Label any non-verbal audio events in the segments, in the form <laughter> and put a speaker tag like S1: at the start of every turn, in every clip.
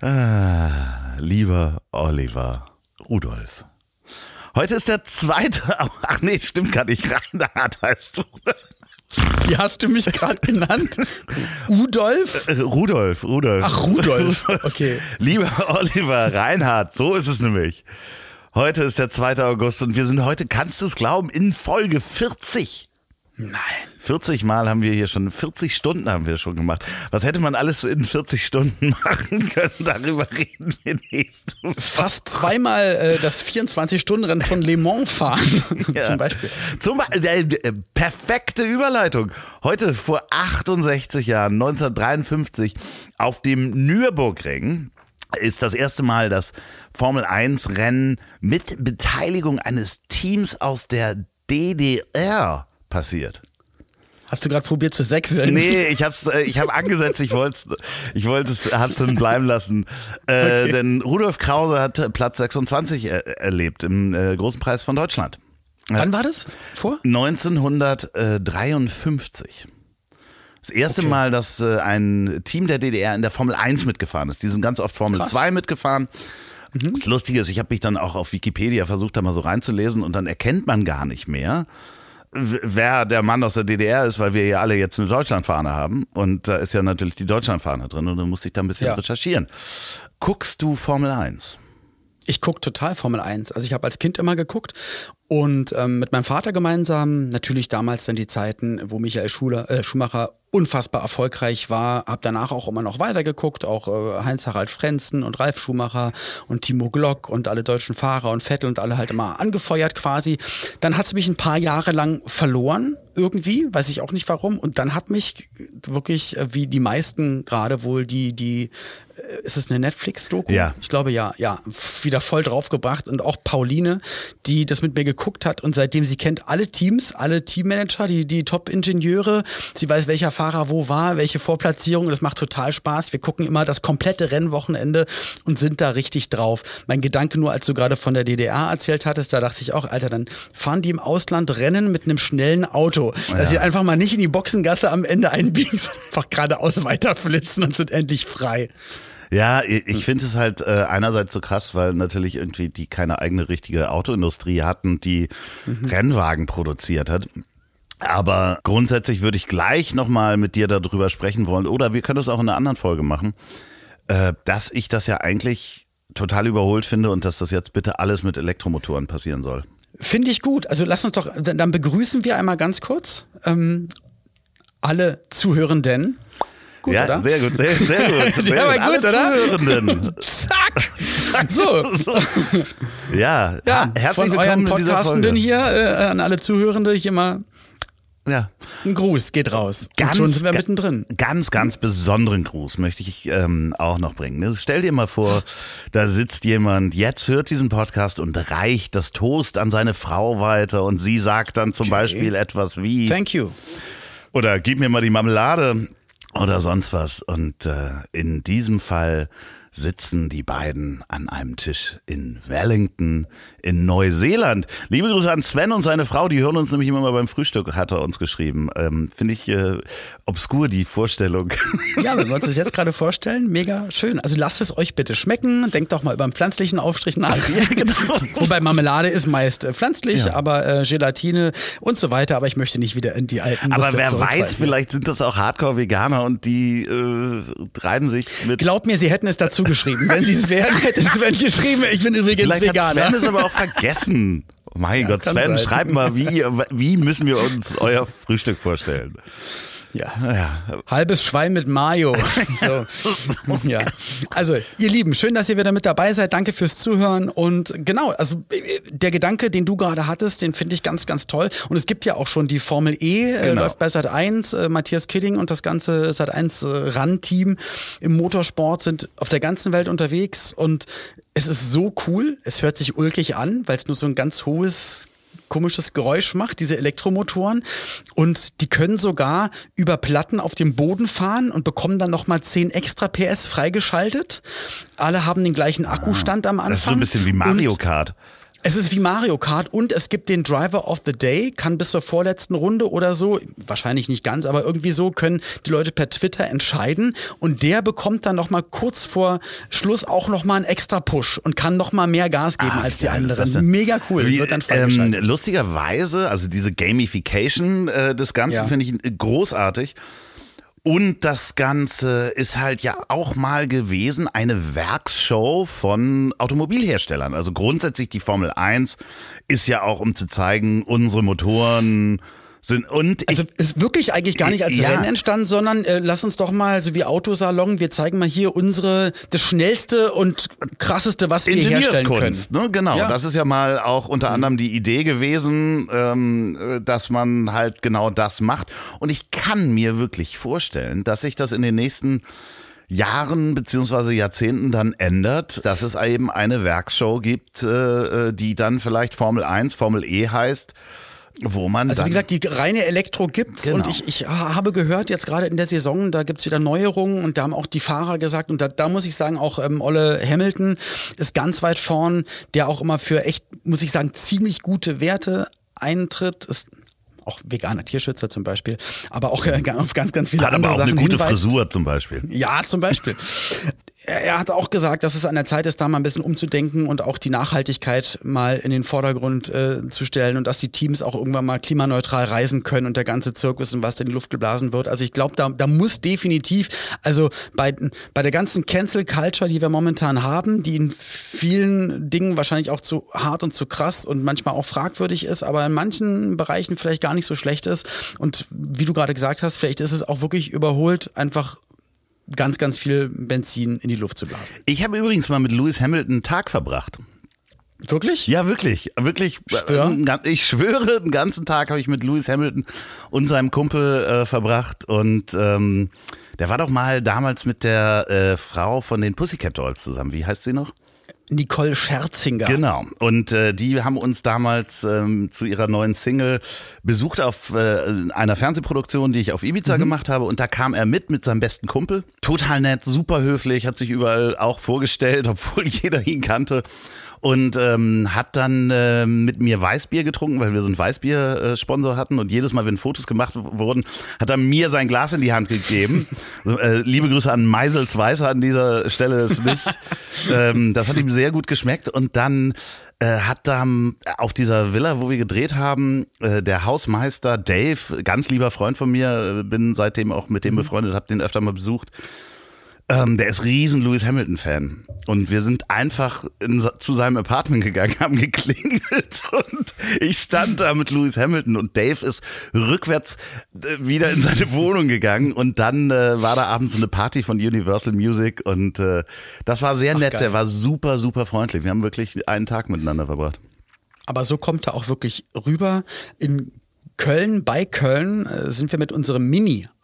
S1: Ah, lieber Oliver Rudolf. Heute ist der zweite, <laughs> ach nee, stimmt gar nicht, Reinhard heißt du.
S2: Wie hast du mich gerade genannt? Udolf?
S1: Äh, Rudolf, Rudolf.
S2: Ach, Rudolf. Okay.
S1: Lieber Oliver Reinhard, so ist es nämlich. Heute ist der 2. August und wir sind heute, kannst du es glauben, in Folge 40.
S2: Nein.
S1: 40 Mal haben wir hier schon, 40 Stunden haben wir schon gemacht. Was hätte man alles in 40 Stunden <laughs> machen können? Darüber reden wir nächste Woche.
S2: Fast zweimal äh, das 24-Stunden-Rennen von Le Mans fahren, <laughs>
S1: Ja.
S2: zum Beispiel.
S1: Zum, äh, äh, perfekte Überleitung. Heute vor 68 Jahren, 1953, auf dem Nürburgring ist das erste Mal das Formel 1 Rennen mit Beteiligung eines Teams aus der DDR passiert.
S2: Hast du gerade probiert zu sechseln?
S1: Nee, ich hab's, äh, ich habe angesetzt, ich wollte ich wollte es, hab's dann bleiben lassen. Äh,
S2: Okay.
S1: Denn Rudolf Krause hat äh, Platz 26 er, erlebt im äh, Großen Preis von Deutschland.
S2: Wann war das? Vor?
S1: 1953. Das erste
S2: Okay.
S1: Mal, dass äh, ein Team der DDR in der Formel 1 mitgefahren ist. Die sind ganz oft Formel
S2: Krass.
S1: 2 mitgefahren. Das Lustige ist, ich habe mich dann auch auf Wikipedia versucht, da mal so reinzulesen und dann erkennt man gar nicht mehr, wer der Mann aus der DDR ist, weil wir ja alle jetzt eine Deutschlandfahne haben. Und da ist ja natürlich die Deutschlandfahne drin und dann musste ich da ein bisschen
S2: Ja.
S1: recherchieren. Guckst du Formel 1?
S2: Ich guck total Formel 1. Also ich habe als Kind immer geguckt und ähm, mit meinem Vater gemeinsam, natürlich damals dann die Zeiten, wo Michael Schuler, äh, Schumacher unfassbar erfolgreich war, habe danach auch immer noch weitergeguckt, auch äh, Heinz-Harald Frenzen und Ralf Schumacher und Timo Glock und alle deutschen Fahrer und Vettel und alle halt immer angefeuert quasi. Dann hat's mich ein paar Jahre lang verloren irgendwie, weiß ich auch nicht warum und dann hat mich wirklich, äh, wie die meisten gerade wohl, die, die, ist es eine Netflix-Doku?
S1: Ja.
S2: Ich glaube ja, ja, wieder voll draufgebracht und auch Pauline, die das mit mir geguckt hat und seitdem sie kennt alle Teams, alle Teammanager, die, die Top-Ingenieure, sie weiß, welcher Fahrer wo war, welche Vorplatzierung, das macht total Spaß. Wir gucken immer das komplette Rennwochenende und sind da richtig drauf. Mein Gedanke nur, als du gerade von der DDR erzählt hattest, da dachte ich auch, Alter, dann fahren die im Ausland Rennen mit einem schnellen Auto, dass sie einfach mal nicht in die Boxengasse am Ende einbiegen, <laughs> sondern einfach geradeaus weiterflitzen und sind endlich frei.
S1: Ja, ich finde es halt äh, einerseits so krass, weil natürlich irgendwie die keine eigene richtige Autoindustrie hatten, die Rennwagen produziert hat. Aber grundsätzlich würde ich gleich nochmal mit dir darüber sprechen wollen, oder wir können es auch in einer anderen Folge machen, äh, dass ich das ja eigentlich total überholt finde und dass das jetzt bitte alles mit Elektromotoren passieren soll.
S2: Finde ich gut. Also lass uns doch, dann dann begrüßen wir einmal ganz kurz ähm, alle Zuhörenden. Gut,
S1: ja,
S2: oder?
S1: sehr gut, sehr, sehr gut. <laughs> Sehr
S2: Der war
S1: Alle
S2: gut, oder?
S1: Zuhörenden. <laughs>
S2: Zack! So,
S1: So. Ja,
S2: ja,
S1: herzlich
S2: von
S1: willkommen
S2: euren. Podcastenden hier äh, an alle Zuhörende hier mal
S1: Ja.
S2: ein Gruß geht raus.
S1: Ganz,
S2: Und schon sind wir mittendrin.
S1: Ganz, ganz besonderen Gruß möchte ich ähm, auch noch bringen. Also Stell dir mal vor, da sitzt jemand, jetzt hört diesen Podcast und reicht das Toast an seine Frau weiter und sie sagt dann zum Beispiel etwas wie
S2: Thank you.
S1: oder gib mir mal die Marmelade oder sonst was. Und äh, in diesem Fall sitzen die beiden an einem Tisch in Wellington in Neuseeland. Liebe Grüße an Sven und seine Frau, die hören uns nämlich immer mal beim Frühstück, hat er uns geschrieben. Ähm, Finde ich äh, obskur, die Vorstellung. <laughs>
S2: Ja, wenn wir uns das jetzt gerade vorstellen, mega schön. Also lasst es euch bitte schmecken. Denkt doch mal über einen pflanzlichen Aufstrich nach. <laughs> <laughs>
S1: genau.
S2: Wobei Marmelade ist meist äh, pflanzlich,
S1: Ja.
S2: aber äh, Gelatine und so weiter. Aber ich möchte nicht wieder in die alten
S1: Aber
S2: Muster
S1: wer weiß, vielleicht sind das auch Hardcore-Veganer und die äh, treiben sich mit.
S2: Glaub mir, sie hätten es dazu geschrieben. Wenn sie es wären, hätte Sven geschrieben, ich bin übrigens
S1: Vielleicht hat
S2: Veganer.
S1: Sven es aber auch vergessen. Mein Gott,
S2: kann
S1: Sven,
S2: sein.
S1: schreib mal, wie, wie müssen wir uns euer Frühstück vorstellen?
S2: Ja. ja. Halbes Schwein mit Mayo. <laughs> so. ja. Also, ihr Lieben, schön, dass ihr wieder mit dabei seid. Danke fürs Zuhören. Und genau, also der Gedanke, den du gerade hattest, den finde ich ganz, ganz toll. Und es gibt ja auch schon die Formel E, äh, genau. äh, läuft bei Sat 1. Äh, Matthias Kidding und das ganze Sat 1 äh, RAN-Team im Motorsport sind auf der ganzen Welt unterwegs. Und es ist so cool. Es hört sich ulkig an, weil es nur so ein ganz hohes komisches Geräusch macht, diese Elektromotoren. Und die können sogar über Platten auf dem Boden fahren und bekommen dann nochmal 10 extra PS freigeschaltet. Alle haben den gleichen Akkustand am Anfang. Das ist
S1: so ein bisschen wie Mario Kart.
S2: Es ist wie Mario Kart und es gibt den Driver of the Day, kann bis zur vorletzten Runde oder so, wahrscheinlich nicht ganz, aber irgendwie so können die Leute per Twitter entscheiden und der bekommt dann nochmal kurz vor Schluss auch nochmal einen extra Push und kann nochmal mehr Gas geben ah, als die anderen. Mega cool,
S1: wie, wird dann ähm, Lustigerweise, also diese Gamification äh, des Ganzen ja. finde ich großartig. Und das Ganze ist halt ja auch mal gewesen eine Werksshow von Automobilherstellern. Also grundsätzlich die Formel 1 ist ja auch, um zu zeigen, unsere Motoren sind. Und
S2: also ist wirklich eigentlich gar nicht als ja. Rennen entstanden, sondern äh, lass uns doch mal so wie Autosalon, wir zeigen mal hier unsere das schnellste und krasseste, was wir herstellen können.
S1: Ne? Genau, ja. das ist ja mal auch unter anderem die Idee gewesen, ähm, dass man halt genau das macht. Und ich kann mir wirklich vorstellen, dass sich das in den nächsten Jahren beziehungsweise Jahrzehnten dann ändert, dass es eben eine Werkshow gibt, äh, äh die dann vielleicht Formel 1, Formel E heißt wo man.
S2: Also wie gesagt, die reine Elektro gibt's genau. und ich, ich habe gehört, jetzt gerade in der Saison, da gibt's wieder Neuerungen und da haben auch die Fahrer gesagt, und da, da muss ich sagen, auch ähm, Olle Hamilton ist ganz weit vorn, der auch immer für echt, muss ich sagen, ziemlich gute Werte eintritt. Ist auch veganer Tierschützer zum Beispiel, aber auch äh, <laughs> auf ganz, ganz viele
S1: Hat
S2: andere
S1: aber auch
S2: Sachen
S1: eine gute hinweist. Frisur zum Beispiel.
S2: Ja, zum Beispiel er hat auch gesagt, dass es an der Zeit ist, da mal ein bisschen umzudenken und auch die Nachhaltigkeit mal in den Vordergrund äh, zu stellen und dass die Teams auch irgendwann mal klimaneutral reisen können und der ganze Zirkus und was in die Luft geblasen wird. Also ich glaube, da, da muss definitiv, also bei, bei der ganzen Cancel Culture, die wir momentan haben, die in vielen Dingen wahrscheinlich auch zu hart und zu krass und manchmal auch fragwürdig ist, aber in manchen Bereichen vielleicht gar nicht so schlecht ist. Und wie du gerade gesagt hast, vielleicht ist es auch wirklich überholt, einfach ganz, ganz viel Benzin in die Luft zu blasen.
S1: Ich habe übrigens mal mit Lewis Hamilton einen Tag verbracht.
S2: Wirklich?
S1: Ja, wirklich. Wirklich.
S2: Schwör?
S1: Ich schwöre, den ganzen Tag habe ich mit Lewis Hamilton und seinem Kumpel äh, verbracht. Und ähm, der war doch mal damals mit der äh, Frau von den Pussycat Dolls zusammen. Wie heißt sie noch?
S2: Nicole Scherzinger.
S1: Genau. Und äh, die haben uns damals ähm, zu ihrer neuen Single besucht auf äh, einer Fernsehproduktion, die ich auf Ibiza mhm. gemacht habe. Und da kam er mit mit seinem besten Kumpel. Total nett, super höflich, hat sich überall auch vorgestellt, <laughs> obwohl jeder ihn kannte und ähm, hat dann äh, mit mir Weißbier getrunken, weil wir so einen Weißbier-Sponsor hatten und jedes Mal, wenn Fotos gemacht wurden, hat er mir sein Glas in die Hand gegeben. äh, liebe Grüße an Meisels Weißer an dieser Stelle ist nicht. <laughs> ähm, das hat ihm sehr gut geschmeckt und dann äh, hat da auf dieser Villa, wo wir gedreht haben, äh, der Hausmeister Dave, ganz lieber Freund von mir, äh, bin seitdem auch mit dem mhm. befreundet, habe den öfter mal besucht, ähm, der ist riesen Lewis Hamilton-Fan. Und wir sind einfach in, zu seinem Apartment gegangen, <laughs> haben geklingelt und ich stand da mit Lewis Hamilton und Dave ist rückwärts äh, wieder in seine Wohnung gegangen und dann äh, war da abends so eine Party von Universal Music und äh, das war sehr Ach, nett. Geil. Der war super, super freundlich. Wir haben wirklich einen Tag miteinander verbracht.
S2: Aber so kommt er auch wirklich rüber in Köln, bei Köln äh, sind wir mit unserem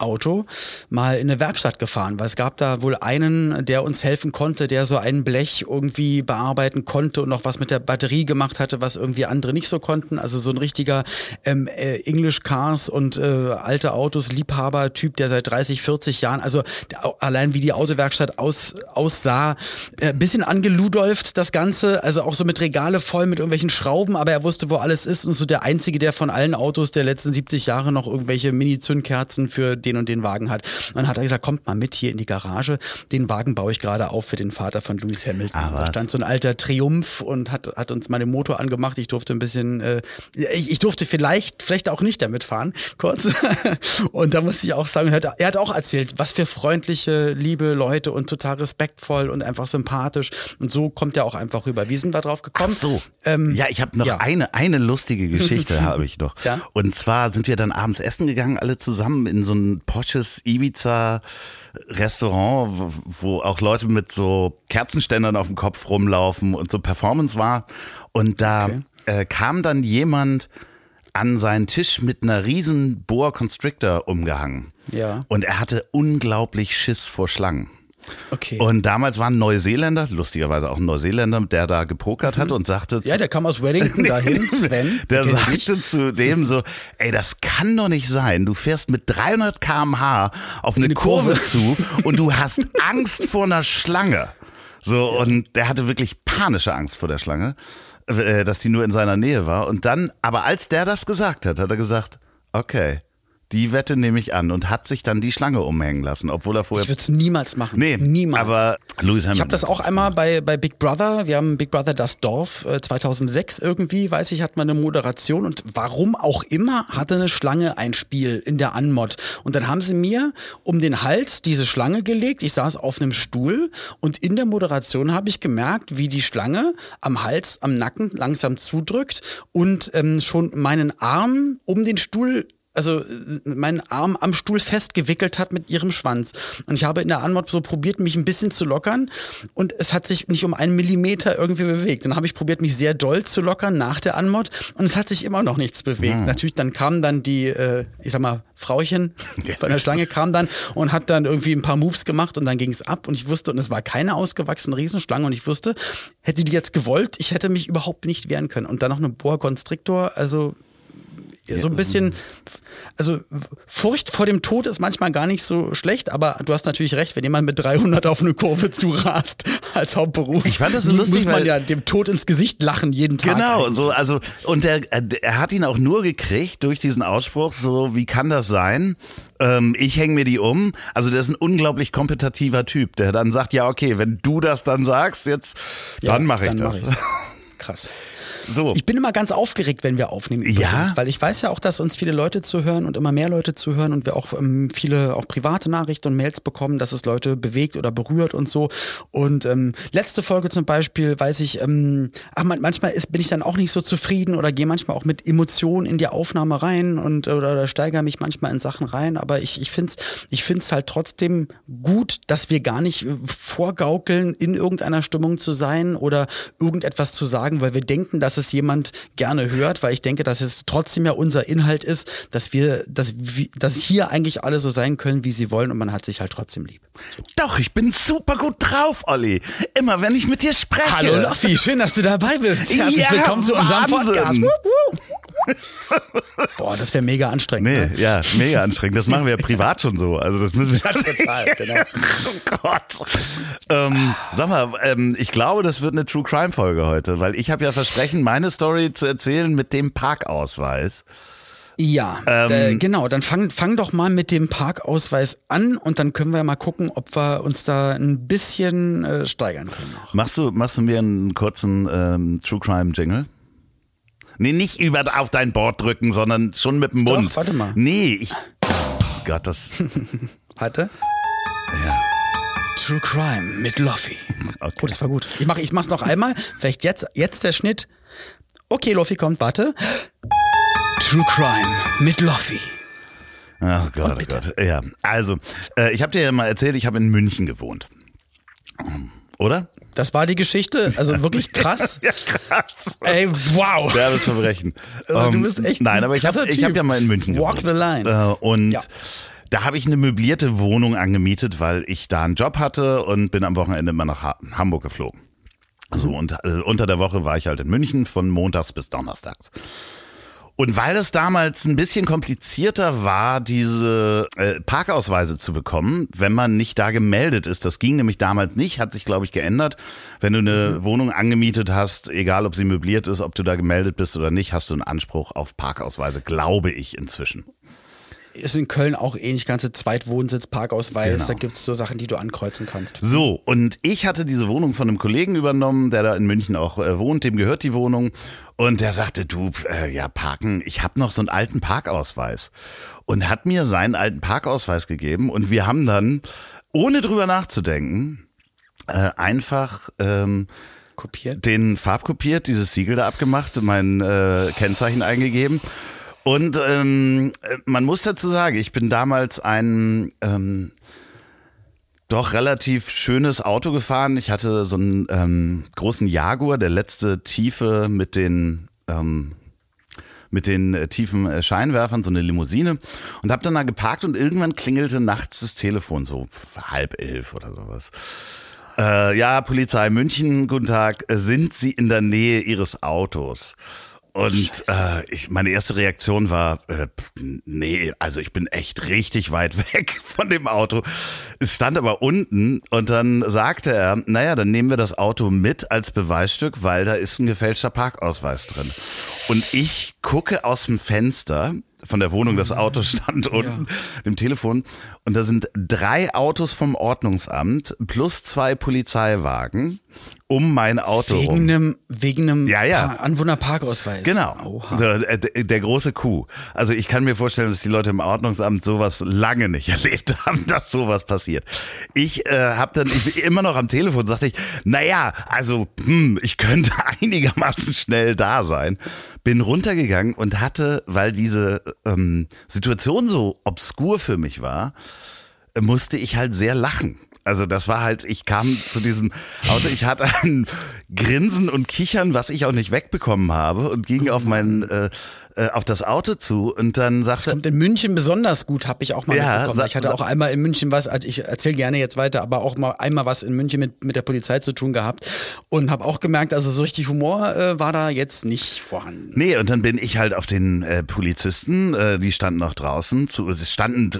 S2: Mini-Auto mal in eine Werkstatt gefahren, weil es gab da wohl einen, der uns helfen konnte, der so ein Blech irgendwie bearbeiten konnte und noch was mit der Batterie gemacht hatte, was irgendwie andere nicht so konnten. Also so ein richtiger ähm, äh, English Cars und äh, alte Autos Liebhaber-Typ, der seit 30, 40 Jahren, also allein wie die Autowerkstatt aus, aussah, äh, bisschen angeludolft das Ganze, also auch so mit Regale voll mit irgendwelchen Schrauben, aber er wusste, wo alles ist und so der einzige, der von allen Autos, der letzten 70 Jahre noch irgendwelche Mini-Zündkerzen für den und den Wagen hat. Und dann hat er gesagt, kommt mal mit hier in die Garage. Den Wagen baue ich gerade auf für den Vater von Lewis Hamilton. Ah, da stand so ein alter Triumph und hat, hat uns meine Motor angemacht. Ich durfte ein bisschen, äh, ich, ich durfte vielleicht, vielleicht auch nicht damit fahren, <laughs> kurz. und da musste ich auch sagen, er hat, er hat auch erzählt, was für freundliche, liebe Leute und total respektvoll und einfach sympathisch. Und so kommt er auch einfach rüber. Wie sind wir drauf gekommen?
S1: Ach so. Ähm, ja, ich habe noch ja. eine, eine lustige <laughs> Geschichte habe ich noch. Ja? Und zwar sind wir dann abends essen gegangen, alle zusammen in so ein posches Ibiza-Restaurant, wo auch Leute mit so Kerzenständern auf dem Kopf rumlaufen und so Performance war. Und da okay. äh, kam dann jemand an seinen Tisch mit einer riesen Boa Constrictor umgehangen.
S2: Ja.
S1: Und er hatte unglaublich Schiss vor Schlangen.
S2: Okay.
S1: Und damals war ein Neuseeländer, lustigerweise auch ein Neuseeländer, der da gepokert mhm. hat und sagte.
S2: Ja, der kam aus Wellington <laughs> dahin, Sven.
S1: Der sagte zu dem so, ey, das kann doch nicht sein. Du fährst mit 300 kmh auf eine, eine Kurve, Kurve zu <laughs> und du hast Angst vor einer Schlange. So, und der hatte wirklich panische Angst vor der Schlange, äh, dass die nur in seiner Nähe war. Und dann, aber als der das gesagt hat, hat er gesagt, okay, die Wette nehme ich an und hat sich dann die Schlange umhängen lassen, obwohl er vorher.
S2: Ich würde es niemals machen.
S1: Nee,
S2: niemals.
S1: Aber Lewis Hamilton.
S2: Ich habe das auch einmal bei, bei Big Brother. Wir haben Big Brother das Dorf äh, 2006 irgendwie, weiß ich, hat man eine Moderation und warum auch immer hatte eine Schlange ein Spiel in der Anmod. Und dann haben sie mir um den Hals diese Schlange gelegt. Ich saß auf einem Stuhl und in der Moderation habe ich gemerkt, wie die Schlange am Hals, am Nacken langsam zudrückt und ähm, schon meinen Arm um den Stuhl also äh, meinen Arm am Stuhl festgewickelt hat mit ihrem Schwanz. Und ich habe in der Anmod so probiert, mich ein bisschen zu lockern und es hat sich nicht um einen Millimeter irgendwie bewegt. Dann habe ich probiert, mich sehr doll zu lockern nach der Anmod und es hat sich immer noch nichts bewegt. Mhm. Natürlich, dann kam dann die, äh, ich sag mal, Frauchen von der Schlange kam dann und hat dann irgendwie ein paar Moves gemacht und dann ging es ab und ich wusste, und es war keine ausgewachsene Riesenschlange und ich wusste, hätte die jetzt gewollt, ich hätte mich überhaupt nicht wehren können. Und dann noch eine Boa Constrictor, also so ein bisschen, also Furcht vor dem Tod ist manchmal gar nicht so schlecht, aber du hast natürlich recht, wenn jemand mit 300 auf eine Kurve zurast <laughs> als Hauptberuf,
S1: ich fand das so lustig,
S2: muss man ja dem Tod ins Gesicht lachen jeden Tag.
S1: Genau, eigentlich. so also und der, er hat ihn auch nur gekriegt durch diesen Ausspruch, so wie kann das sein? Ähm, ich hänge mir die um. Also der ist ein unglaublich kompetitiver Typ, der dann sagt, ja okay, wenn du das dann sagst, jetzt ja, dann mache ich dann das. Mach
S2: Krass. So. Ich bin immer ganz aufgeregt, wenn wir aufnehmen.
S1: Übrigens, ja.
S2: Weil ich weiß ja auch, dass uns viele Leute zuhören und immer mehr Leute zuhören und wir auch ähm, viele auch private Nachrichten und Mails bekommen, dass es Leute bewegt oder berührt und so. Und ähm, letzte Folge zum Beispiel weiß ich, ähm, ach, manchmal ist, bin ich dann auch nicht so zufrieden oder gehe manchmal auch mit Emotionen in die Aufnahme rein und oder, oder steigere mich manchmal in Sachen rein. Aber ich, ich finde es ich find's halt trotzdem gut, dass wir gar nicht äh, vorgaukeln, in irgendeiner Stimmung zu sein oder irgendetwas zu sagen, weil wir denken, dass dass es jemand gerne hört, weil ich denke, dass es trotzdem ja unser Inhalt ist, dass wir, dass, dass hier eigentlich alle so sein können, wie sie wollen und man hat sich halt trotzdem lieb.
S1: Doch, ich bin super gut drauf, Olli. Immer wenn ich mit dir spreche.
S2: Hallo Loffi, schön, dass du dabei bist. Herzlich ja, willkommen zu unserem Podcast. <laughs> Boah, das wäre mega anstrengend.
S1: Nee, ne? ja, mega anstrengend. Das machen wir ja privat schon so. Also das müssen wir. <laughs>
S2: Ja, total, genau.
S1: oh Gott. Ähm, sag mal, ähm, ich glaube, das wird eine True Crime Folge heute, weil ich habe ja versprechen, meine Story zu erzählen mit dem Parkausweis.
S2: Ja, ähm, äh, genau. Dann fang, fang doch mal mit dem Parkausweis an und dann können wir mal gucken, ob wir uns da ein bisschen äh, steigern können. Noch.
S1: Machst du, machst du mir einen kurzen ähm, True Crime Jingle? Nee, nicht über auf dein Board drücken, sondern schon mit dem Mund.
S2: Doch, warte mal.
S1: Nee, ich. Oh Gott, das. <laughs>
S2: Warte.
S1: Ja.
S2: True Crime mit Luffy.
S1: Okay.
S2: Oh, das war gut. Ich mache ich mach's noch einmal. Vielleicht jetzt, jetzt der Schnitt. Okay, Luffy kommt, warte. True Crime mit Luffy.
S1: Oh Gott, oh Gott. Ja, also, äh, ich habe dir ja mal erzählt, ich habe in München gewohnt. Oder?
S2: Das war die Geschichte, also wirklich krass. <laughs>
S1: ja, krass.
S2: Ey, wow.
S1: Derbes Verbrechen.
S2: Also, du ähm, bist echt
S1: Nein, aber ich habe hab ja mal in München
S2: Walk
S1: gewohnt.
S2: the line.
S1: Äh, und ja. da habe ich eine möblierte Wohnung angemietet, weil ich da einen Job hatte und bin am Wochenende immer nach ha Hamburg geflogen. So, mhm. und äh, unter der Woche war ich halt in München von montags bis donnerstags. Und weil es damals ein bisschen komplizierter war, diese äh, Parkausweise zu bekommen, wenn man nicht da gemeldet ist, das ging nämlich damals nicht, hat sich, glaube ich, geändert. Wenn du eine mhm. Wohnung angemietet hast, egal ob sie möbliert ist, ob du da gemeldet bist oder nicht, hast du einen Anspruch auf Parkausweise, glaube ich inzwischen
S2: ist in Köln auch ähnlich, ganze Zweitwohnsitz, Parkausweis, genau. da gibt es so Sachen, die du ankreuzen kannst.
S1: So, und ich hatte diese Wohnung von einem Kollegen übernommen, der da in München auch äh, wohnt, dem gehört die Wohnung. Und der sagte, du, äh, ja, parken, ich habe noch so einen alten Parkausweis. Und hat mir seinen alten Parkausweis gegeben und wir haben dann, ohne drüber nachzudenken, äh, einfach ähm,
S2: kopiert.
S1: den Farb kopiert, dieses Siegel da abgemacht, mein äh, Kennzeichen eingegeben Und ähm, man muss dazu sagen, ich bin damals ein ähm, doch relativ schönes Auto gefahren. Ich hatte so einen ähm, großen Jaguar, der letzte Tiefe mit den ähm, mit den äh, tiefen äh, Scheinwerfern, so eine Limousine und habe dann da geparkt und irgendwann klingelte nachts das Telefon so halb elf oder sowas. Äh, ja, Polizei München, guten Tag. Sind Sie in der Nähe Ihres Autos? Und äh, ich, meine erste Reaktion war, äh, nee, also ich bin echt richtig weit <laughs> weg von dem Auto. Es stand aber unten und dann sagte er, naja, dann nehmen wir das Auto mit als Beweisstück, weil da ist ein gefälschter Parkausweis drin. Und ich gucke aus dem Fenster von der Wohnung, das Auto stand unten, ja. dem Telefon. Und da sind drei Autos vom Ordnungsamt plus zwei Polizeiwagen um mein Auto
S2: wegen
S1: rum.
S2: einem wegen einem
S1: ja, ja.
S2: Anwohnerparkausweis.
S1: Genau. So, äh, der große Kuh. Also ich kann mir vorstellen, dass die Leute im Ordnungsamt sowas lange nicht <laughs> erlebt haben, dass sowas passiert. Ich äh, habe dann ich immer noch am Telefon sagte ich, naja, also hm, ich könnte <laughs> einigermaßen schnell da sein. Bin runtergegangen und hatte, weil diese ähm, Situation so obskur für mich war, musste ich halt sehr lachen. Also das war halt, ich kam zu diesem Auto, ich hatte ein Grinsen und Kichern, was ich auch nicht wegbekommen habe und ging auf mein äh, äh, auf das Auto zu und dann sagte.
S2: Das kommt in München besonders gut, habe ich auch mal ja, mitbekommen. Ich hatte auch einmal in München was, also ich erzähle gerne jetzt weiter, aber auch mal einmal was in München mit, mit der Polizei zu tun gehabt und habe auch gemerkt, also so richtig Humor äh, war da jetzt nicht vorhanden.
S1: Nee, und dann bin ich halt auf den äh, Polizisten, äh, die standen noch draußen, zu, es standen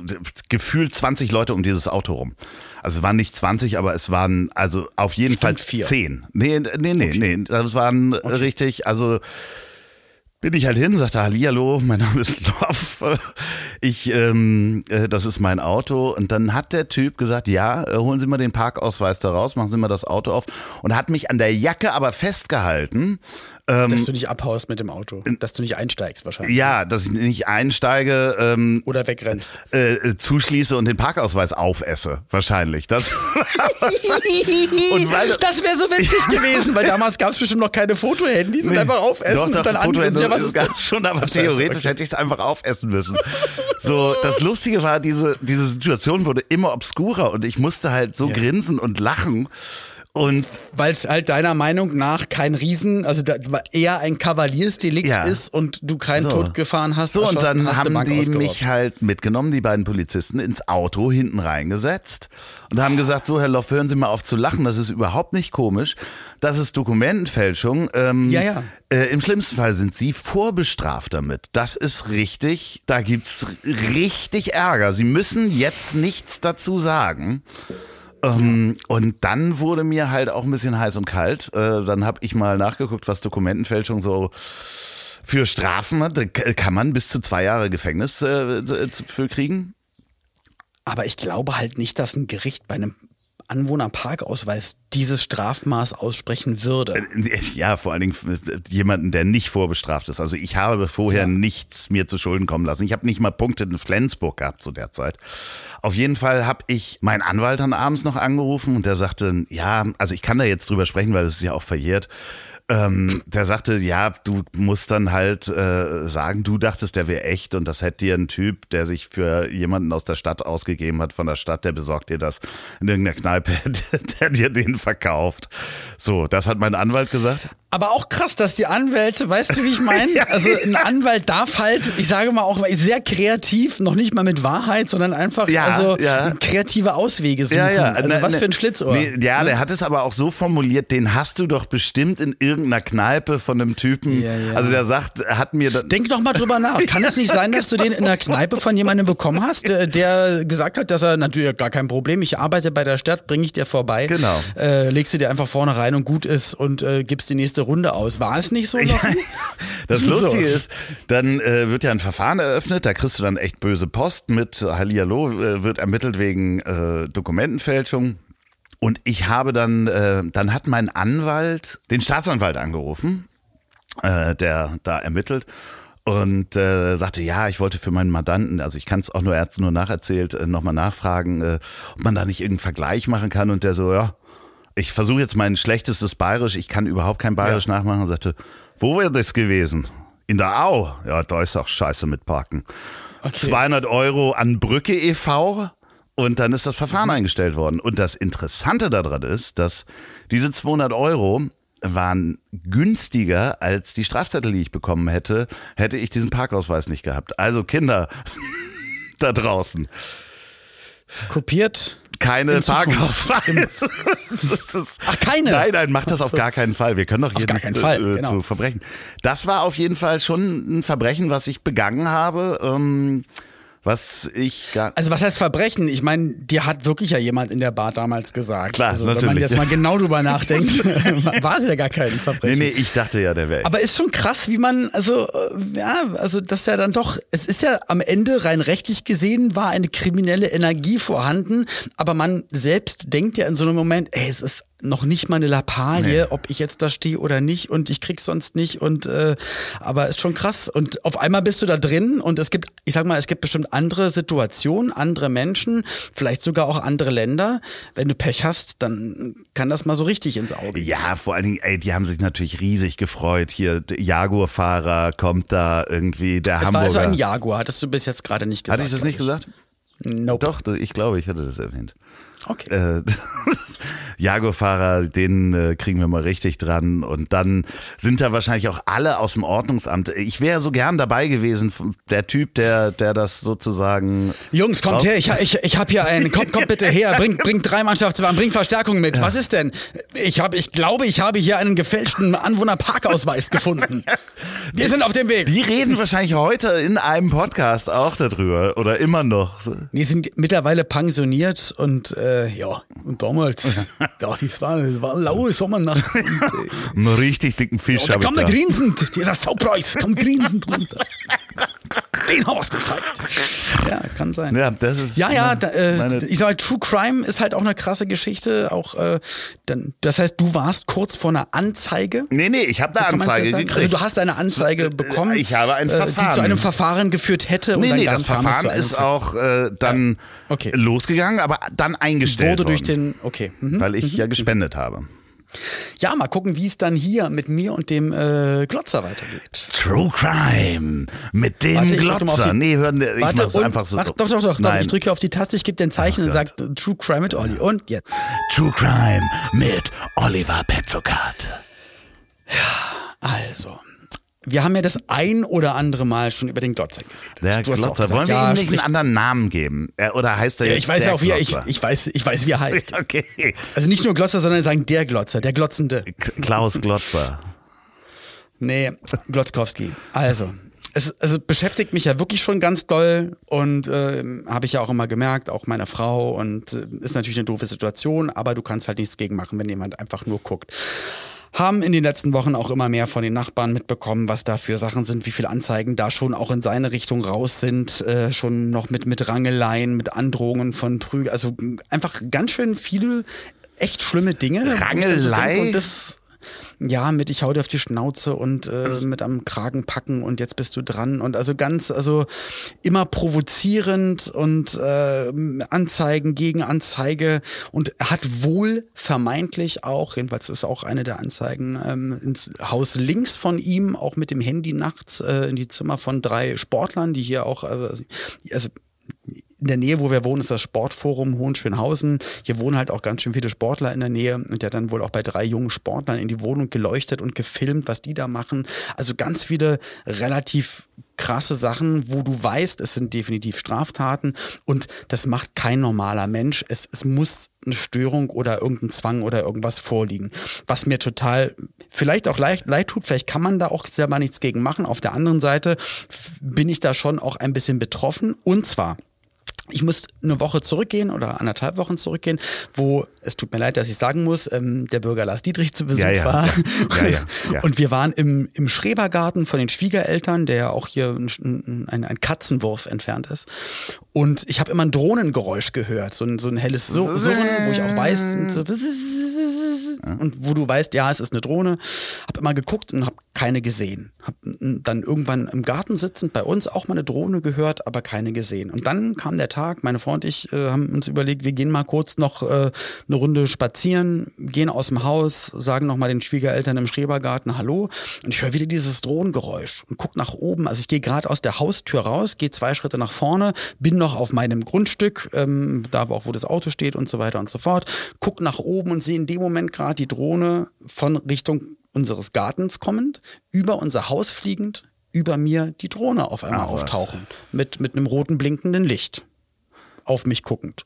S1: gefühlt 20 Leute um dieses Auto rum. Also es waren nicht 20, aber es waren also auf jeden Fall
S2: vier.
S1: 10. Nee, nee, nee, okay. nee. Das waren okay. richtig, also bin ich halt hin, sagte Hallihallo, mein Name ist Loff, <laughs> ich, ähm, äh, das ist mein Auto. Und dann hat der Typ gesagt, ja, äh, holen Sie mal den Parkausweis da raus, machen Sie mal das Auto auf. Und hat mich an der Jacke aber festgehalten
S2: ähm, dass du nicht abhaust mit dem Auto. Dass du nicht einsteigst wahrscheinlich.
S1: Ja, dass ich nicht einsteige. Ähm,
S2: Oder wegrennst.
S1: Äh, äh zuschließe und den Parkausweis aufesse. Wahrscheinlich. Das, <laughs>
S2: das, das wäre so witzig <laughs> gewesen, weil damals gab es bestimmt noch keine Fotohandys nee, und einfach aufessen doch, doch, und dann
S1: anbieten. Ja, was ist das? schon, aber theoretisch okay. hätte ich es einfach aufessen müssen. So, das Lustige war, diese, diese Situation wurde immer obskurer und ich musste halt so ja. grinsen und lachen. Und
S2: weil es halt deiner Meinung nach kein Riesen, also eher ein Kavaliersdelikt ja. ist und du keinen so. Tod gefahren hast.
S1: So, und dann hast, haben die mich halt mitgenommen, die beiden Polizisten, ins Auto hinten reingesetzt und haben gesagt, so Herr Loff, hören Sie mal auf zu lachen, das ist überhaupt nicht komisch. Das ist Dokumentenfälschung. Ähm,
S2: ja, ja.
S1: Äh, Im schlimmsten Fall sind Sie vorbestraft damit. Das ist richtig, da gibt's richtig Ärger. Sie müssen jetzt nichts dazu sagen. Ähm, und dann wurde mir halt auch ein bisschen heiß und kalt. Äh, dann habe ich mal nachgeguckt, was Dokumentenfälschung so für Strafen hat. Da kann man bis zu zwei Jahre Gefängnis äh, für kriegen.
S2: Aber ich glaube halt nicht, dass ein Gericht bei einem Anwohnerparkausweis dieses Strafmaß aussprechen würde. Äh,
S1: ja, vor allen Dingen jemanden, der nicht vorbestraft ist. Also ich habe vorher ja. nichts mir zu Schulden kommen lassen. Ich habe nicht mal Punkte in Flensburg gehabt zu der Zeit. Auf jeden Fall habe ich meinen Anwalt dann abends noch angerufen und der sagte, ja, also ich kann da jetzt drüber sprechen, weil es ist ja auch verjährt. Ähm, der sagte, ja, du musst dann halt äh, sagen, du dachtest, der wäre echt und das hätte dir ein Typ, der sich für jemanden aus der Stadt ausgegeben hat, von der Stadt, der besorgt dir das in irgendeiner Kneipe, <laughs> der, der dir den verkauft. So, das hat mein Anwalt gesagt.
S2: Aber auch krass, dass die Anwälte, weißt du, wie ich meine? <laughs> ja, also ein Anwalt darf halt, ich sage mal auch sehr kreativ, noch nicht mal mit Wahrheit, sondern einfach
S1: ja,
S2: also
S1: ja.
S2: kreative Auswege suchen.
S1: Ja, ja.
S2: Also ne, was ne, für ein Schlitzohr. Nee,
S1: ja, ne? der hat es aber auch so formuliert, den hast du doch bestimmt in irgendeiner Kneipe von einem Typen. Also der sagt, hat mir
S2: Denk doch mal drüber nach. Kann <laughs> es nicht sein, dass du den in einer Kneipe von jemandem bekommen hast, der gesagt hat, dass er natürlich gar kein Problem, ich arbeite bei der Stadt, bringe ich dir vorbei.
S1: Genau.
S2: Äh, legst du dir einfach vorne rein und gut ist und äh, gibst die nächste Runde aus. War es nicht so? Noch? <laughs>
S1: das Lustige ist, dann äh, wird ja ein Verfahren eröffnet, da kriegst du dann echt böse Post mit Hallihallo, äh, wird ermittelt wegen äh, Dokumentenfälschung. Und ich habe dann, äh, dann hat mein Anwalt den Staatsanwalt angerufen, äh, der da ermittelt und äh, sagte, ja, ich wollte für meinen Mandanten, also ich kann es auch nur, er nur nacherzählt, äh, nochmal nachfragen, äh, ob man da nicht irgendeinen Vergleich machen kann. Und der so, ja, ich versuche jetzt mein schlechtestes Bayerisch, ich kann überhaupt kein Bayerisch ja. nachmachen, und sagte, wo wäre das gewesen? In der Au, ja, da ist auch scheiße mit Parken.
S2: Okay.
S1: 200 Euro an Brücke e.V. und dann ist das Verfahren
S2: Mhm.
S1: eingestellt worden. Und das Interessante daran ist, dass diese 200 Euro waren günstiger als die Strafzettel, die ich bekommen hätte, hätte ich diesen Parkausweis nicht gehabt. Also Kinder <laughs> da draußen,
S2: Kopiert.
S1: Keine. Parkausweise. <laughs>
S2: Ach, keine?
S1: Nein, nein, mach das auf gar keinen Fall. Wir können doch hier nicht äh,
S2: genau.
S1: zu Verbrechen. Das war auf jeden Fall schon ein Verbrechen, was ich begangen habe. Ähm, was ich gar
S2: Also was heißt Verbrechen? Ich meine, dir hat wirklich ja jemand in der Bar damals gesagt.
S1: Klar,
S2: also, Wenn man
S1: natürlich.
S2: jetzt mal genau drüber <laughs> nachdenkt, <laughs> war es ja gar kein
S1: Nee,
S2: Verbrechen.
S1: nee, ich dachte ja, der wäre.
S2: Aber ist schon krass, wie man, also, äh, ja, also, das ja dann doch, es ist ja am Ende rein rechtlich gesehen, war eine kriminelle Energie vorhanden, aber man selbst denkt ja in so einem Moment, ey, es ist noch nicht mal eine Lappalie,
S1: Nee.
S2: ob ich jetzt da stehe oder nicht und ich krieg's sonst nicht und äh, aber ist schon krass und auf einmal bist du da drin und es gibt, ich sag mal, es gibt bestimmt andere Situationen, andere Menschen, vielleicht sogar auch andere Länder. Wenn du Pech hast, dann kann das mal so richtig ins Auge.
S1: Ja, vor allen Dingen, ey, die haben sich natürlich riesig gefreut. Hier, Jaguar-Fahrer kommt da irgendwie, der
S2: Es war
S1: Hamburger.
S2: also ein Jaguar, hattest du bis jetzt gerade nicht gesagt.
S1: Hatte ich das nicht
S2: glaub
S1: gesagt?
S2: Nope.
S1: Doch, ich glaube, ich hatte das erwähnt.
S2: Okay.
S1: Äh, <laughs> Jaguar-Fahrer, den äh, kriegen wir mal richtig dran. Und dann sind da wahrscheinlich auch alle aus dem Ordnungsamt. Ich wäre so gern dabei gewesen, der Typ, der, der das sozusagen.
S2: Jungs, kommt her, ich, ich, ich hab hier einen, kommt, kommt bitte her, bringt bring drei Mannschaftswagen, bringt Verstärkung mit. Was ist denn? Ich, hab, ich glaube, ich habe hier einen gefälschten Anwohnerparkausweis gefunden. <laughs> Wir sind auf dem Weg.
S1: Die reden wahrscheinlich heute in einem Podcast auch darüber oder immer noch.
S2: Die sind mittlerweile pensioniert und äh, ja, und damals, <laughs> ja, das war, war eine laue Sommernacht. Und, <laughs> äh,
S1: Einen richtig dicken Fisch
S2: und da
S1: habe ich
S2: kam der grinsend, dieser Saupreis, kam grinsend runter. <laughs> Den haben gezeigt. Ja, kann sein.
S1: Ja, das ist.
S2: Ja, ja,
S1: meine-
S2: da, äh, ich sag mal, True Crime ist halt auch eine krasse Geschichte. Auch, äh, dann, das heißt, du warst kurz vor einer Anzeige.
S1: Nee, nee, ich habe eine
S2: Kann man's
S1: Anzeige gekriegt.
S2: Also du hast eine Anzeige bekommen,
S1: ich habe ein
S2: äh, die
S1: Verfahren.
S2: zu einem Verfahren geführt hätte.
S1: Nee,
S2: und dann
S1: nee, das Verfahren ist auch äh, dann
S2: Okay.
S1: losgegangen, aber dann eingestellt
S2: wurde durch
S1: worden,
S2: den. Okay. Mhm.
S1: weil ich ja gespendet habe.
S2: Ja, mal gucken, wie es dann hier mit mir und dem äh, Glotzer weitergeht.
S1: True Crime mit dem
S2: Warte,
S1: Glotzer.
S2: die-
S1: Nee, hören, ich
S2: Warte,
S1: mach's
S2: und,
S1: einfach so.
S2: Ach, doch, doch, doch.
S1: Nein.
S2: Ich drücke auf die Taste, ich gebe den Zeichen
S1: Ach
S2: und sage True Crime mit Olli. Und jetzt.
S1: True Crime mit Oliver Petzokat.
S2: Also. Wir haben ja das ein oder andere Mal schon über den Glotzer geredet.
S1: Der
S2: Du hast
S1: Glotzer.
S2: gesagt,
S1: Wollen wir
S2: ja,
S1: ihm nicht einen anderen Namen geben? Er- Oder heißt er
S2: Ja,
S1: jetzt
S2: ich weiß ja auch, wie er, ich, ich, weiß, ich weiß, wie er heißt. <laughs>
S1: Okay.
S2: Also nicht nur Glotzer, sondern sagen der Glotzer, der Glotzende.
S1: Klaus Glotzer. <laughs>
S2: Nee, Glotzkowski. Also, es, es beschäftigt mich ja wirklich schon ganz doll und äh, habe ich ja auch immer gemerkt, auch meine Frau und äh, ist natürlich eine doofe Situation, aber du kannst halt nichts gegen machen, wenn jemand einfach nur guckt. Haben in den letzten Wochen auch immer mehr von den Nachbarn mitbekommen, was da für Sachen sind, wie viele Anzeigen da schon auch in seine Richtung raus sind, äh, schon noch mit, mit Rangeleien, mit Androhungen von Prügel, also einfach ganz schön viele echt schlimme Dinge.
S1: Rangelei?
S2: und das, ja, mit ich hau dir auf die Schnauze und äh, mit am Kragen packen und jetzt bist du dran. Und also ganz, also immer provozierend und äh, Anzeigen gegen Anzeige und hat wohl vermeintlich auch, jedenfalls ist auch eine der Anzeigen, ähm, ins Haus links von ihm, auch mit dem Handy nachts äh, in die Zimmer von drei Sportlern, die hier auch, äh, also in der Nähe, wo wir wohnen, ist das Sportforum Hohenschönhausen. Hier wohnen halt auch ganz schön viele Sportler in der Nähe und der dann wohl auch bei drei jungen Sportlern in die Wohnung geleuchtet und gefilmt, was die da machen. Also ganz viele relativ krasse Sachen, wo du weißt, es sind definitiv Straftaten und das macht kein normaler Mensch. Es, es muss eine Störung oder irgendein Zwang oder irgendwas vorliegen. Was mir total vielleicht auch leid, leid tut, vielleicht kann man da auch selber nichts gegen machen. Auf der anderen Seite bin ich da schon auch ein bisschen betroffen und zwar ich muss eine Woche zurückgehen oder anderthalb Wochen zurückgehen, wo, es tut mir leid, dass ich sagen muss, ähm, der Bürger Lars Dietrich zu Besuch
S1: Ja, ja,
S2: war.
S1: ja. <laughs>
S2: Und wir waren im, im Schrebergarten von den Schwiegereltern, der ja auch hier ein, ein, ein Katzenwurf entfernt ist. Und ich habe immer ein Drohnengeräusch gehört, so ein, so ein helles Sur- Surren, wo ich auch weiß, so und wo du weißt, ja, es ist eine Drohne. Hab immer geguckt und hab keine gesehen. Hab dann irgendwann im Garten sitzend bei uns auch mal eine Drohne gehört, aber keine gesehen. Und dann kam der Tag, meine Frau und ich äh, haben uns überlegt, wir gehen mal kurz noch äh, eine Runde spazieren, gehen aus dem Haus, sagen nochmal den Schwiegereltern im Schrebergarten Hallo. Und ich höre wieder dieses Drohnengeräusch und guck nach oben. Also ich gehe gerade aus der Haustür raus, gehe zwei Schritte nach vorne, bin noch auf meinem Grundstück, ähm, da auch wo das Auto steht und so weiter und so fort, guck nach oben und sehe in dem Moment gerade die Drohne von Richtung unseres Gartens kommend, über unser Haus fliegend, über mir die Drohne auf einmal Ach, auftauchen. Mit, mit einem roten blinkenden Licht. Auf mich guckend.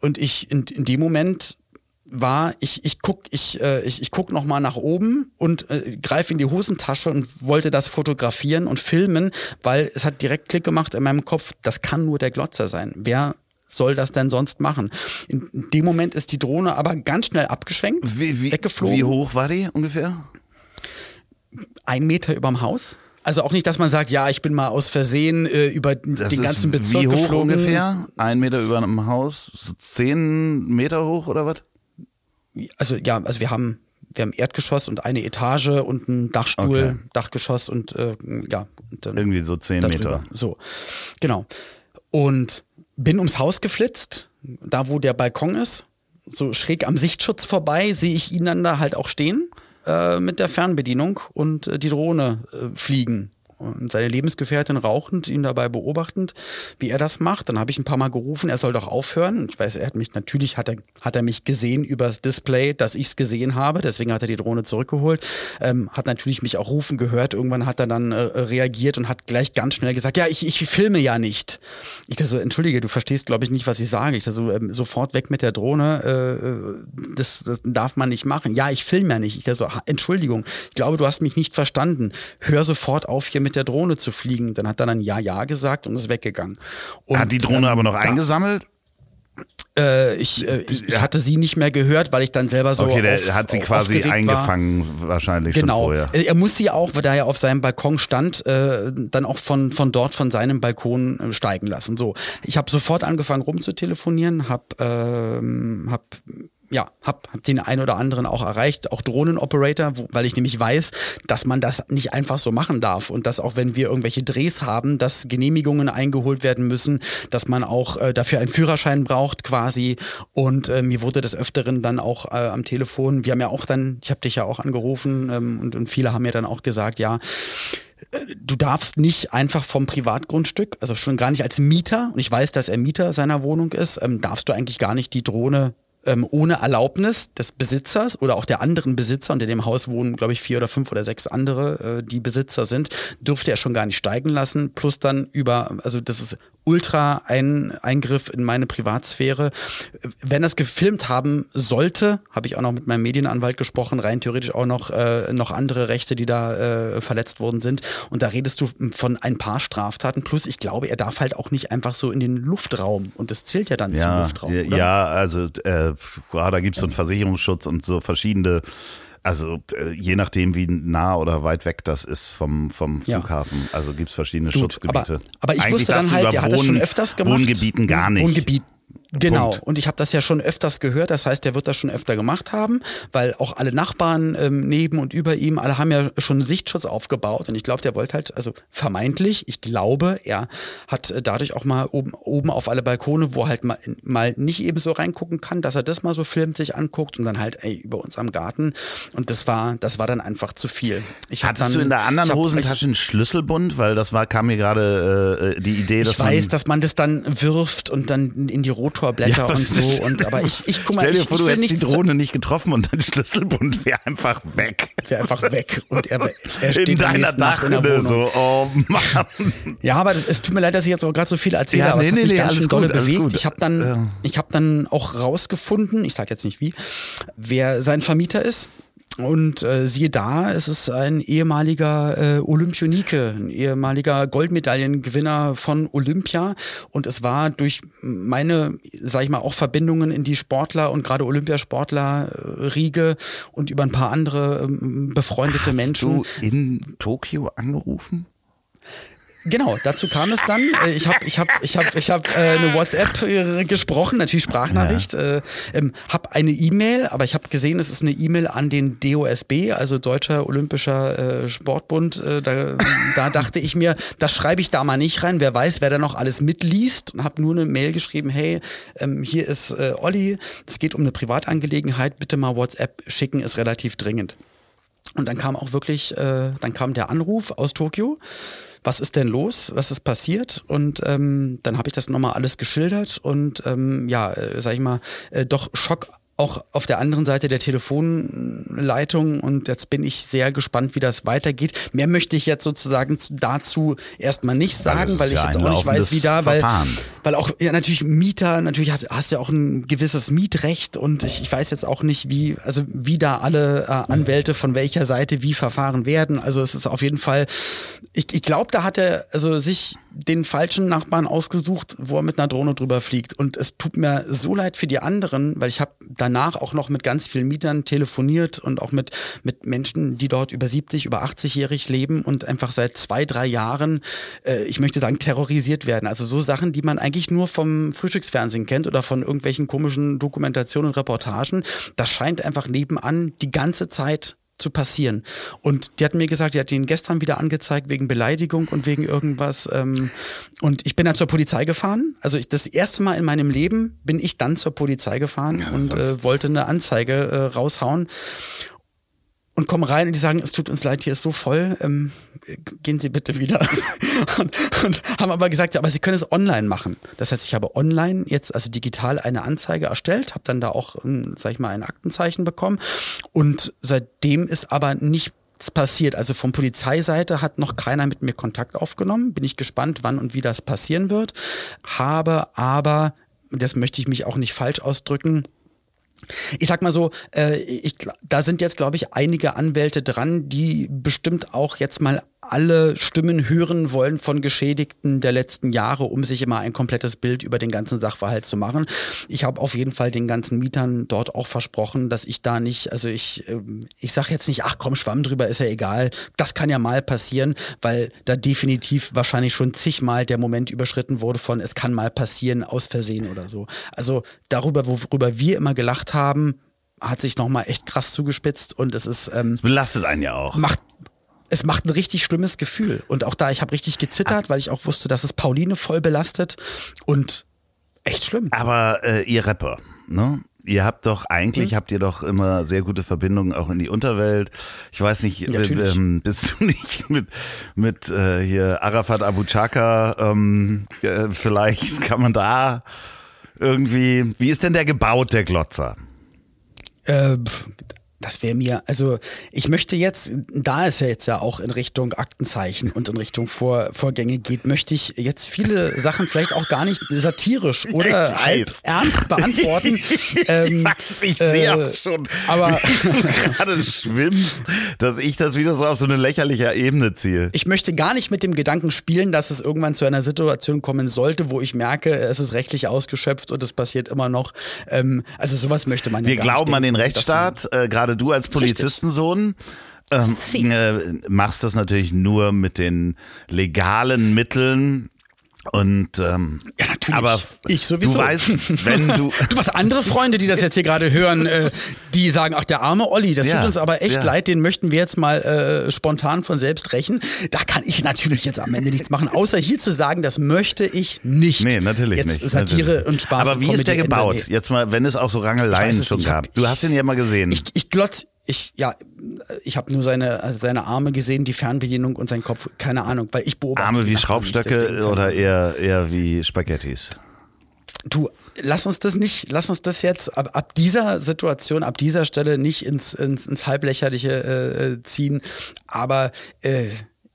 S2: Und ich in, in dem Moment war, ich, ich guck, ich, äh, ich, ich guck noch mal nach oben und äh, greife in die Hosentasche und wollte das fotografieren und filmen, weil es hat direkt Klick gemacht in meinem Kopf, das kann nur der Glotzer sein. Wer soll das denn sonst machen? In dem Moment ist die Drohne aber ganz schnell abgeschwenkt,
S1: wie, wie, weggeflogen. Wie hoch war die ungefähr?
S2: Ein Meter überm Haus. Also auch nicht, dass man sagt, ja, ich bin mal aus Versehen äh, über das den ganzen Bezirk
S1: wie hoch
S2: geflogen.
S1: ungefähr? Ein Meter über einem Haus? So zehn Meter hoch oder was?
S2: Also ja, also wir haben wir haben Erdgeschoss und eine Etage und einen Dachstuhl, okay. Dachgeschoss und äh, ja. Und
S1: Irgendwie so zehn Meter.
S2: So, genau. Und bin ums Haus geflitzt, da wo der Balkon ist, so schräg am Sichtschutz vorbei, sehe ich ihn dann da halt auch stehen äh, mit der Fernbedienung und äh, die Drohne äh, fliegen und seine Lebensgefährtin rauchend, ihn dabei beobachtend, wie er das macht. Dann habe ich ein paar Mal gerufen, er soll doch aufhören. Ich weiß, er hat mich natürlich, hat er, hat er mich gesehen übers Display, dass ich es gesehen habe. Deswegen hat er die Drohne zurückgeholt. Ähm, hat natürlich mich auch rufen gehört. Irgendwann hat er dann äh, reagiert und hat gleich ganz schnell gesagt, ja, ich, ich filme ja nicht. Ich dachte so, entschuldige, du verstehst, glaube ich, nicht, was ich sage. Ich dachte so, ähm, sofort weg mit der Drohne. Äh, äh, das, das darf man nicht machen. Ja, ich filme ja nicht. Ich dachte so, Entschuldigung, ich glaube, du hast mich nicht verstanden. Hör sofort auf, hier mit der Drohne zu fliegen. Dann hat er dann Ja, Ja gesagt und ist weggegangen. Und,
S1: hat die Drohne aber noch eingesammelt?
S2: Äh, ich, äh, ich, hatte sie nicht mehr gehört, weil ich dann selber so.
S1: Okay, der auf, hat sie quasi eingefangen, war. wahrscheinlich
S2: genau.
S1: schon vorher.
S2: Er muss sie auch, weil er ja auf seinem Balkon stand, äh, dann auch von, von dort, von seinem Balkon äh, steigen lassen. So, ich habe sofort angefangen rumzutelefonieren, habe ähm, hab ja, hab, hab den einen oder anderen auch erreicht, auch Drohnenoperator, wo, weil ich nämlich weiß, dass man das nicht einfach so machen darf und dass auch wenn wir irgendwelche Drehs haben, dass Genehmigungen eingeholt werden müssen, dass man auch äh, dafür einen Führerschein braucht quasi. Und äh, mir wurde des Öfteren dann auch äh, am Telefon, wir haben ja auch dann, ich habe dich ja auch angerufen ähm, und, und viele haben mir dann auch gesagt, ja, äh, du darfst nicht einfach vom Privatgrundstück, also schon gar nicht als Mieter, und ich weiß, dass er Mieter seiner Wohnung ist, ähm, darfst du eigentlich gar nicht die Drohne ähm, ohne Erlaubnis des Besitzers oder auch der anderen Besitzer, in dem Haus wohnen, glaube ich, vier oder fünf oder sechs andere, äh, die Besitzer sind, dürfte er schon gar nicht steigen lassen. Plus dann über, also das ist ultra ein Eingriff in meine Privatsphäre. Wenn das gefilmt haben sollte, habe ich auch noch mit meinem Medienanwalt gesprochen, rein theoretisch auch noch, äh, noch andere Rechte, die da äh, verletzt worden sind. Und da redest du von ein paar Straftaten. Plus, ich glaube, er darf halt auch nicht einfach so in den Luftraum. Und das zählt ja dann ja, zum Luftraum. Oder?
S1: Ja, also äh, da gibt es so einen Versicherungsschutz und so verschiedene also äh, je nachdem, wie nah oder weit weg das ist vom, vom Flughafen. Ja. Also gibt es verschiedene Gut, Schutzgebiete.
S2: Aber, aber ich Eigentlich wusste dann halt, der hat das schon öfters gemacht.
S1: Wohngebieten gar nicht.
S2: Wohngebiet, Genau, Punkt. und ich habe das ja schon öfters gehört, das heißt, er wird das schon öfter gemacht haben, weil auch alle Nachbarn ähm, neben und über ihm, alle haben ja schon Sichtschutz aufgebaut. Und ich glaube, der wollte halt, also vermeintlich, ich glaube, er hat äh, dadurch auch mal oben, oben auf alle Balkone, wo halt mal, mal nicht eben so reingucken kann, dass er das mal so filmt, sich anguckt und dann halt ey, über uns am Garten. Und das war, das war dann einfach zu viel.
S1: Ich Hattest dann, du in der anderen hab, Hosentasche einen Schlüsselbund, weil das war, kam mir gerade äh, die Idee, dass
S2: ich weiß,
S1: man
S2: dass man das dann wirft und dann in die Rotor Motorblätter ja, und so. Und aber ich, ich guck mal,
S1: Stell dir
S2: ich,
S1: vor, ich du hättest die Drohne nicht getroffen und dein Schlüsselbund wäre einfach weg. <laughs>
S2: Wäre einfach weg. Und er, er steht
S1: in deiner Dachrinne so, oh Mann.
S2: Ja, aber es tut mir leid, dass ich jetzt auch gerade so viel erzähle, ja, aber nee, es hat nee, mich nee, ganz schön dolle bewegt. Ich habe dann, ja. ich habe dann auch rausgefunden, ich sage jetzt nicht wie, wer sein Vermieter ist. Und äh, siehe da, es ist ein ehemaliger äh, Olympionike, ein ehemaliger Goldmedaillengewinner von Olympia. Und es war durch meine, sag ich mal, auch Verbindungen in die Sportler und gerade Olympiasportler-Riege äh, und über ein paar andere äh, befreundete
S1: Hast
S2: Menschen.
S1: Hast du in Tokio angerufen?
S2: Genau, dazu kam es dann. Äh, ich habe ich hab, ich hab, ich hab, äh, eine WhatsApp äh, gesprochen, natürlich Sprachnachricht, ja. äh, ähm, habe eine E-Mail, aber ich habe gesehen, es ist eine E-Mail an den DOSB, also Deutscher Olympischer äh, Sportbund. Äh, da, da dachte ich mir, das schreibe ich da mal nicht rein. Wer weiß, wer da noch alles mitliest. Und habe nur eine Mail geschrieben, hey, ähm, hier ist äh, Olli, es geht um eine Privatangelegenheit, bitte mal WhatsApp schicken, ist relativ dringend. Und dann kam auch wirklich, äh, dann kam der Anruf aus Tokio was ist denn los, was ist passiert? Und ähm, dann habe ich das nochmal alles geschildert und ähm, ja, äh, sag ich mal, äh, doch Schock auch auf der anderen Seite der Telefonleitung und jetzt bin ich sehr gespannt, wie das weitergeht. Mehr möchte ich jetzt sozusagen dazu erstmal nicht sagen, weil ich ja jetzt auch nicht weiß, wie da, weil, weil auch ja natürlich Mieter, natürlich hast, hast ja auch ein gewisses Mietrecht und ich, ich weiß jetzt auch nicht, wie, also wie da alle äh, Anwälte von welcher Seite wie verfahren werden. Also es ist auf jeden Fall, ich, ich glaube, da hat er also sich den falschen Nachbarn ausgesucht, wo er mit einer Drohne drüber fliegt. Und es tut mir so leid für die anderen, weil ich habe danach auch noch mit ganz vielen Mietern telefoniert und auch mit, mit Menschen, die dort über 70, über 80-jährig leben und einfach seit zwei, drei Jahren, äh, ich möchte sagen, terrorisiert werden. Also so Sachen, die man eigentlich nur vom Frühstücksfernsehen kennt oder von irgendwelchen komischen Dokumentationen und Reportagen. Das scheint einfach nebenan die ganze Zeit zu passieren. Und die hat mir gesagt, die hat ihn gestern wieder angezeigt wegen Beleidigung und wegen irgendwas. Ähm, und ich bin dann zur Polizei gefahren. Also ich, das erste Mal in meinem Leben bin ich dann zur Polizei gefahren ja, und äh, wollte eine Anzeige äh, raushauen und kommen rein und die sagen, es tut uns leid, hier ist so voll, ähm, gehen Sie bitte wieder. <laughs> und, und, haben aber gesagt, aber Sie können es online machen. Das heißt, ich habe online jetzt, also digital eine Anzeige erstellt, habe dann da auch, ähm, sag ich mal, ein Aktenzeichen bekommen und seitdem ist aber nichts passiert. Also von Polizeiseite hat noch keiner mit mir Kontakt aufgenommen. Bin ich gespannt, wann und wie das passieren wird. Habe aber, das möchte ich mich auch nicht falsch ausdrücken, ich sag mal so, äh, ich, da sind jetzt, glaube ich, einige Anwälte dran, die bestimmt auch jetzt mal alle Stimmen hören wollen von Geschädigten der letzten Jahre, um sich immer ein komplettes Bild über den ganzen Sachverhalt zu machen. Ich habe auf jeden Fall den ganzen Mietern dort auch versprochen, dass ich da nicht, also ich, ähm, ich sage jetzt nicht, ach komm, schwamm drüber, ist ja egal. Das kann ja mal passieren, weil da definitiv wahrscheinlich schon zigmal der Moment überschritten wurde von, es kann mal passieren, aus Versehen oder so. Also darüber, worüber wir immer gelacht haben, hat sich nochmal echt krass zugespitzt und es ist. Ähm,
S1: das belastet einen ja auch.
S2: Macht, es macht ein richtig schlimmes Gefühl. Und auch da, ich habe richtig gezittert, weil ich auch wusste, dass es Pauline voll belastet und echt schlimm.
S1: Aber äh, ihr Rapper, ne? Ihr habt doch, eigentlich mhm. habt ihr doch immer sehr gute Verbindungen auch in die Unterwelt. Ich weiß nicht, ja, ähm, bist du <laughs> nicht mit, mit äh, hier Arafat Abu Chaka, ähm, äh, vielleicht kann man da irgendwie, wie ist denn der gebaut, der Glotzer?
S2: Äh, das wäre mir, also ich möchte jetzt, da es ja jetzt ja auch in Richtung Aktenzeichen und in Richtung Vor, Vorgänge geht, möchte ich jetzt viele Sachen vielleicht auch gar nicht satirisch oder ernst beantworten. <laughs>
S1: ich ähm, weiß, ich äh, sehe auch schon, aber gerade schwimmst, dass ich das wieder so auf so eine lächerliche Ebene ziehe.
S2: Ich möchte gar nicht mit dem Gedanken spielen, dass es irgendwann zu einer Situation kommen sollte, wo ich merke, es ist rechtlich ausgeschöpft und es passiert immer noch. Ähm, also sowas möchte man
S1: Wir ja glauben an den Rechtsstaat, äh, gerade du als Polizistensohn ähm, äh, machst das natürlich nur mit den legalen Mitteln. Und ähm,
S2: ja, natürlich.
S1: aber
S2: ich sowieso.
S1: Du weißt, wenn <laughs> du
S2: du hast andere Freunde, die das jetzt hier gerade hören, äh, die sagen, ach der arme Olli, das ja, tut uns aber echt ja. leid, den möchten wir jetzt mal äh, spontan von selbst rächen. Da kann ich natürlich jetzt am Ende nichts machen, außer hier zu sagen, das möchte ich nicht.
S1: Nee, natürlich
S2: jetzt
S1: nicht.
S2: Satire
S1: natürlich.
S2: und Spaß.
S1: Aber wie ist der gebaut? Jetzt mal, wenn es auch so Rangeleien schon gab. Du hast ihn ja mal gesehen.
S2: Ich, ich glotz ich, ja, ich habe nur seine, seine Arme gesehen, die Fernbedienung und seinen Kopf, keine Ahnung, weil ich beobachte.
S1: Arme wie Schraubstöcke oder eher, eher wie Spaghettis?
S2: Du, lass uns das nicht, lass uns das jetzt ab, ab dieser Situation, ab dieser Stelle nicht ins, ins, ins Halblächerliche äh, ziehen. Aber äh,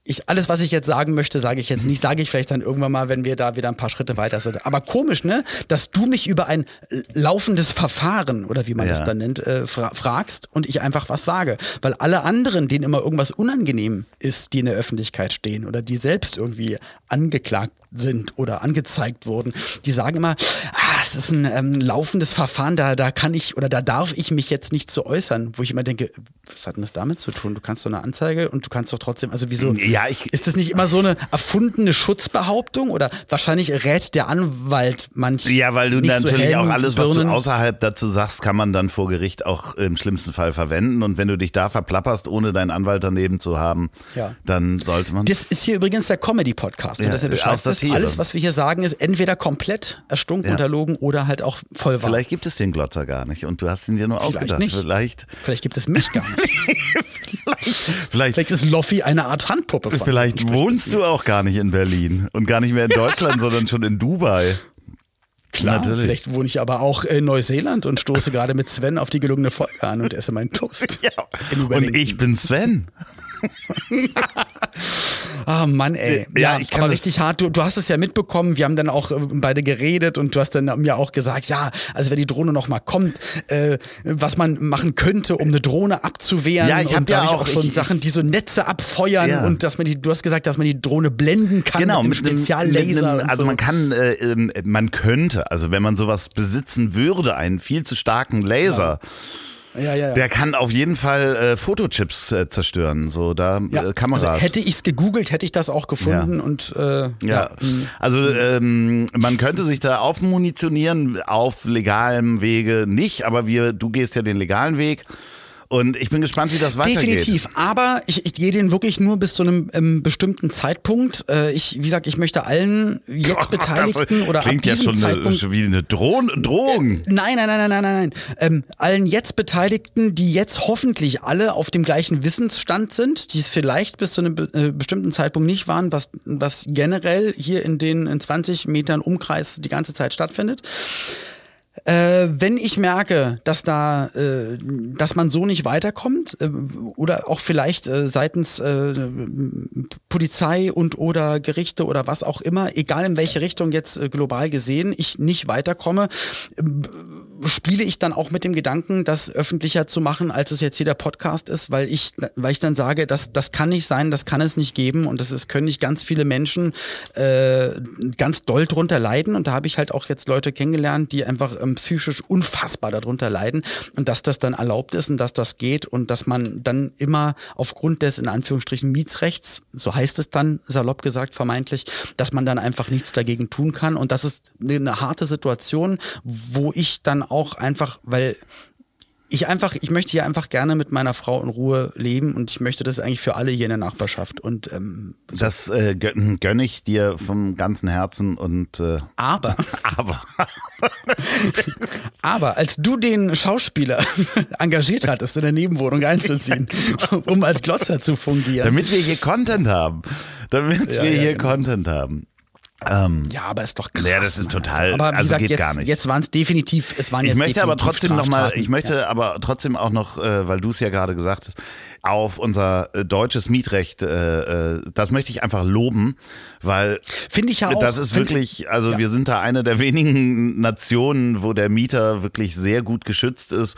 S2: ich, alles, was ich jetzt sagen möchte, sage ich jetzt nicht. Sage ich vielleicht dann irgendwann mal, wenn wir da wieder ein paar Schritte weiter sind. Aber komisch, ne? Dass du mich über ein laufendes Verfahren oder wie man ja. das dann nennt, äh, fra fragst und ich einfach was sage. Weil alle anderen, denen immer irgendwas unangenehm ist, die in der Öffentlichkeit stehen oder die selbst irgendwie angeklagt sind oder angezeigt wurden, die sagen immer, ah, es ist ein ähm, laufendes Verfahren, da, da kann ich oder da darf ich mich jetzt nicht zu äußern, wo ich immer denke, was hat denn das damit zu tun? Du kannst doch eine Anzeige und du kannst doch trotzdem, also wieso?
S1: Ja, ich,
S2: ist das nicht immer so eine erfundene Schutzbehauptung oder wahrscheinlich rät der Anwalt manch
S1: ja, weil du
S2: so
S1: natürlich
S2: hellen
S1: auch alles, was du außerhalb dazu sagst, kann man dann vor Gericht auch im schlimmsten Fall verwenden. Und wenn du dich da verplapperst, ohne deinen Anwalt daneben zu haben,
S2: Ja.
S1: dann sollte man.
S2: Das ist hier übrigens der Comedy-Podcast.
S1: Ja,
S2: dass ihr Bescheid wisst, alles, was wir hier sagen, ist entweder komplett erstunken,
S1: Ja.
S2: unterlogen oder halt auch voll wahr.
S1: Vielleicht gibt es den Glotzer gar nicht und du hast ihn dir nur
S2: Vielleicht
S1: ausgedacht.
S2: nicht.
S1: Vielleicht,
S2: Vielleicht gibt es mich gar nicht. <laughs>
S1: vielleicht,
S2: Vielleicht ist Loffi eine Art Handpuppe von
S1: vielleicht wohnst du auch gar nicht in Berlin und gar nicht mehr in Deutschland, <laughs> sondern schon in Dubai.
S2: Klar,
S1: Natürlich.
S2: vielleicht wohne ich aber auch in Neuseeland und stoße gerade mit Sven auf die gelungene Folge an und esse meinen Toast. <laughs>
S1: Ja. Und ich bin Sven.
S2: Ah Mann, ey.
S1: Ja,
S2: Ja,
S1: ich kann
S2: aber richtig hart. Du, du hast es ja mitbekommen. Wir haben dann auch äh, beide geredet und du hast dann mir auch gesagt, ja, also wenn die Drohne noch mal kommt, äh, was man machen könnte, um eine Drohne abzuwehren.
S1: Ja, ich hab
S2: und da
S1: ja
S2: hab
S1: auch-
S2: auch schon
S1: ich-
S2: Sachen, die so Netze abfeuern
S1: Ja.
S2: und dass man die, du hast gesagt, dass man die Drohne blenden kann
S1: Genau,
S2: mit einem- Speziallaser.
S1: mit einem- also
S2: so.
S1: man kann, äh, ähm, man könnte, also wenn man sowas besitzen würde, einen viel zu starken Laser,
S2: ja, ja, ja.
S1: der kann auf jeden Fall äh, Fotochips äh, zerstören, so da
S2: ja.
S1: äh, Kameras.
S2: Also hätte ich es gegoogelt, hätte ich das auch gefunden und äh,
S1: Ja, also ähm, man könnte sich da aufmunitionieren, auf legalem Wege nicht, aber wir, du gehst ja den legalen Weg und ich bin gespannt, wie das weitergeht.
S2: Definitiv, aber ich, ich gehe den wirklich nur bis zu einem ähm, bestimmten Zeitpunkt. Äh, ich, wie gesagt, ich möchte allen jetzt Beteiligten
S1: das
S2: oder ab diesem
S1: schon, eine,
S2: Zeitpunkt
S1: schon wie eine Drohung. Drohung.
S2: Nein, nein, nein, nein, nein, nein, nein. Ähm, allen jetzt Beteiligten, die jetzt hoffentlich alle auf dem gleichen Wissensstand sind, die es vielleicht bis zu einem be äh, bestimmten Zeitpunkt nicht waren, was, was generell hier in den in 20 Metern Umkreis die ganze Zeit stattfindet. Äh, wenn ich merke, dass da, äh, dass man so nicht weiterkommt äh, oder auch vielleicht äh, seitens äh, Polizei und oder Gerichte oder was auch immer, egal in welche Richtung jetzt äh, global gesehen, ich nicht weiterkomme, spiele ich dann auch mit dem Gedanken, das öffentlicher zu machen, als es jetzt hier der Podcast ist, weil ich, weil ich dann sage, das, das kann nicht sein, das kann es nicht geben und das ist, können nicht ganz viele Menschen äh, ganz doll drunter leiden. Und da habe ich halt auch jetzt Leute kennengelernt, die einfach ähm, psychisch unfassbar darunter leiden. Und dass das dann erlaubt ist und dass das geht und dass man dann immer aufgrund des in Anführungsstrichen Mietsrechts, so heißt es dann salopp gesagt vermeintlich, dass man dann einfach nichts dagegen tun kann. Und das ist eine harte Situation, wo ich dann auch einfach, weil ich einfach, ich möchte hier einfach gerne mit meiner Frau in Ruhe leben und ich möchte das eigentlich für alle hier in der Nachbarschaft. Und ähm,
S1: Das äh, gönn, gönn ich dir vom ganzen Herzen und äh,
S2: aber, <laughs>
S1: aber <laughs>
S2: aber als du den Schauspieler <laughs> engagiert hattest, in der Nebenwohnung einzuziehen, um als Glotzer zu fungieren.
S1: damit wir hier Content haben, damit
S2: Ja,
S1: wir
S2: ja,
S1: hier
S2: genau.
S1: Content haben. Ähm,
S2: ja, aber ist doch krass.
S1: Ja, das ist total-
S2: Aber wie
S1: also
S2: gesagt,
S1: geht
S2: jetzt,
S1: gar nicht.
S2: jetzt waren es definitiv, es waren
S1: ich
S2: jetzt
S1: möchte aber trotzdem noch mal, ich möchte aber trotzdem auch noch, äh, weil du es ja gerade gesagt hast, auf unser äh, deutsches Mietrecht, äh, äh, das möchte ich einfach loben, weil
S2: Finde ich ja auch.
S1: das ist wirklich, also
S2: Ja.
S1: wir sind da eine der wenigen Nationen, wo der Mieter wirklich sehr gut geschützt ist.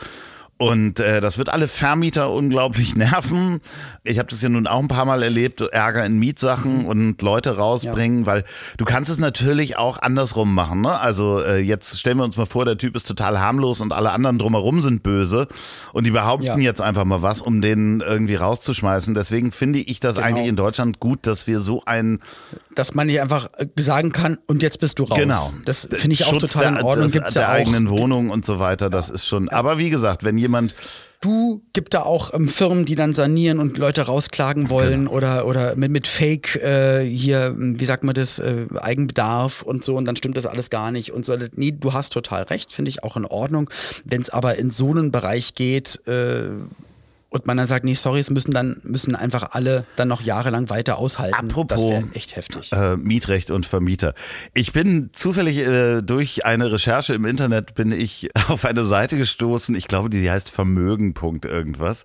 S1: Und äh, das wird alle Vermieter unglaublich <laughs> nerven. Ich habe das ja nun auch ein paar Mal erlebt, Ärger in Mietsachen und Leute rausbringen, weil du kannst es natürlich auch andersrum machen. Ne? Also äh, jetzt stellen wir uns mal vor, der Typ ist total harmlos und alle anderen drumherum sind böse und die behaupten
S2: Ja.
S1: jetzt einfach mal was, um den irgendwie rauszuschmeißen. Deswegen finde ich das
S2: Genau.
S1: eigentlich in Deutschland gut, dass wir so ein
S2: dass man hier einfach äh, sagen kann, und jetzt bist du raus.
S1: Genau.
S2: Das finde ich auch
S1: Schutz
S2: total in
S1: der,
S2: Ordnung.
S1: des-
S2: Gibt's
S1: der
S2: ja auch.
S1: eigenen Wohnung und so weiter, das ist schon. Aber wie gesagt, wenn jemand
S2: Du gibt da auch ähm, Firmen, die dann sanieren und Leute rausklagen wollen
S1: Genau.
S2: oder oder mit, mit Fake äh, hier, wie sagt man das, äh, Eigenbedarf und so und dann stimmt das alles gar nicht und so. Nee, du hast total recht, finde ich auch in Ordnung. Wenn es aber in so einen Bereich geht, äh, und man dann sagt, nee, sorry, es müssen dann müssen einfach alle dann noch jahrelang weiter aushalten.
S1: Apropos,
S2: das wäre echt heftig.
S1: äh, Mietrecht und Vermieter. Ich bin zufällig äh, durch eine Recherche im Internet bin ich <laughs> auf eine Seite gestoßen. Ich glaube, die heißt Vermögen. Punkt irgendwas.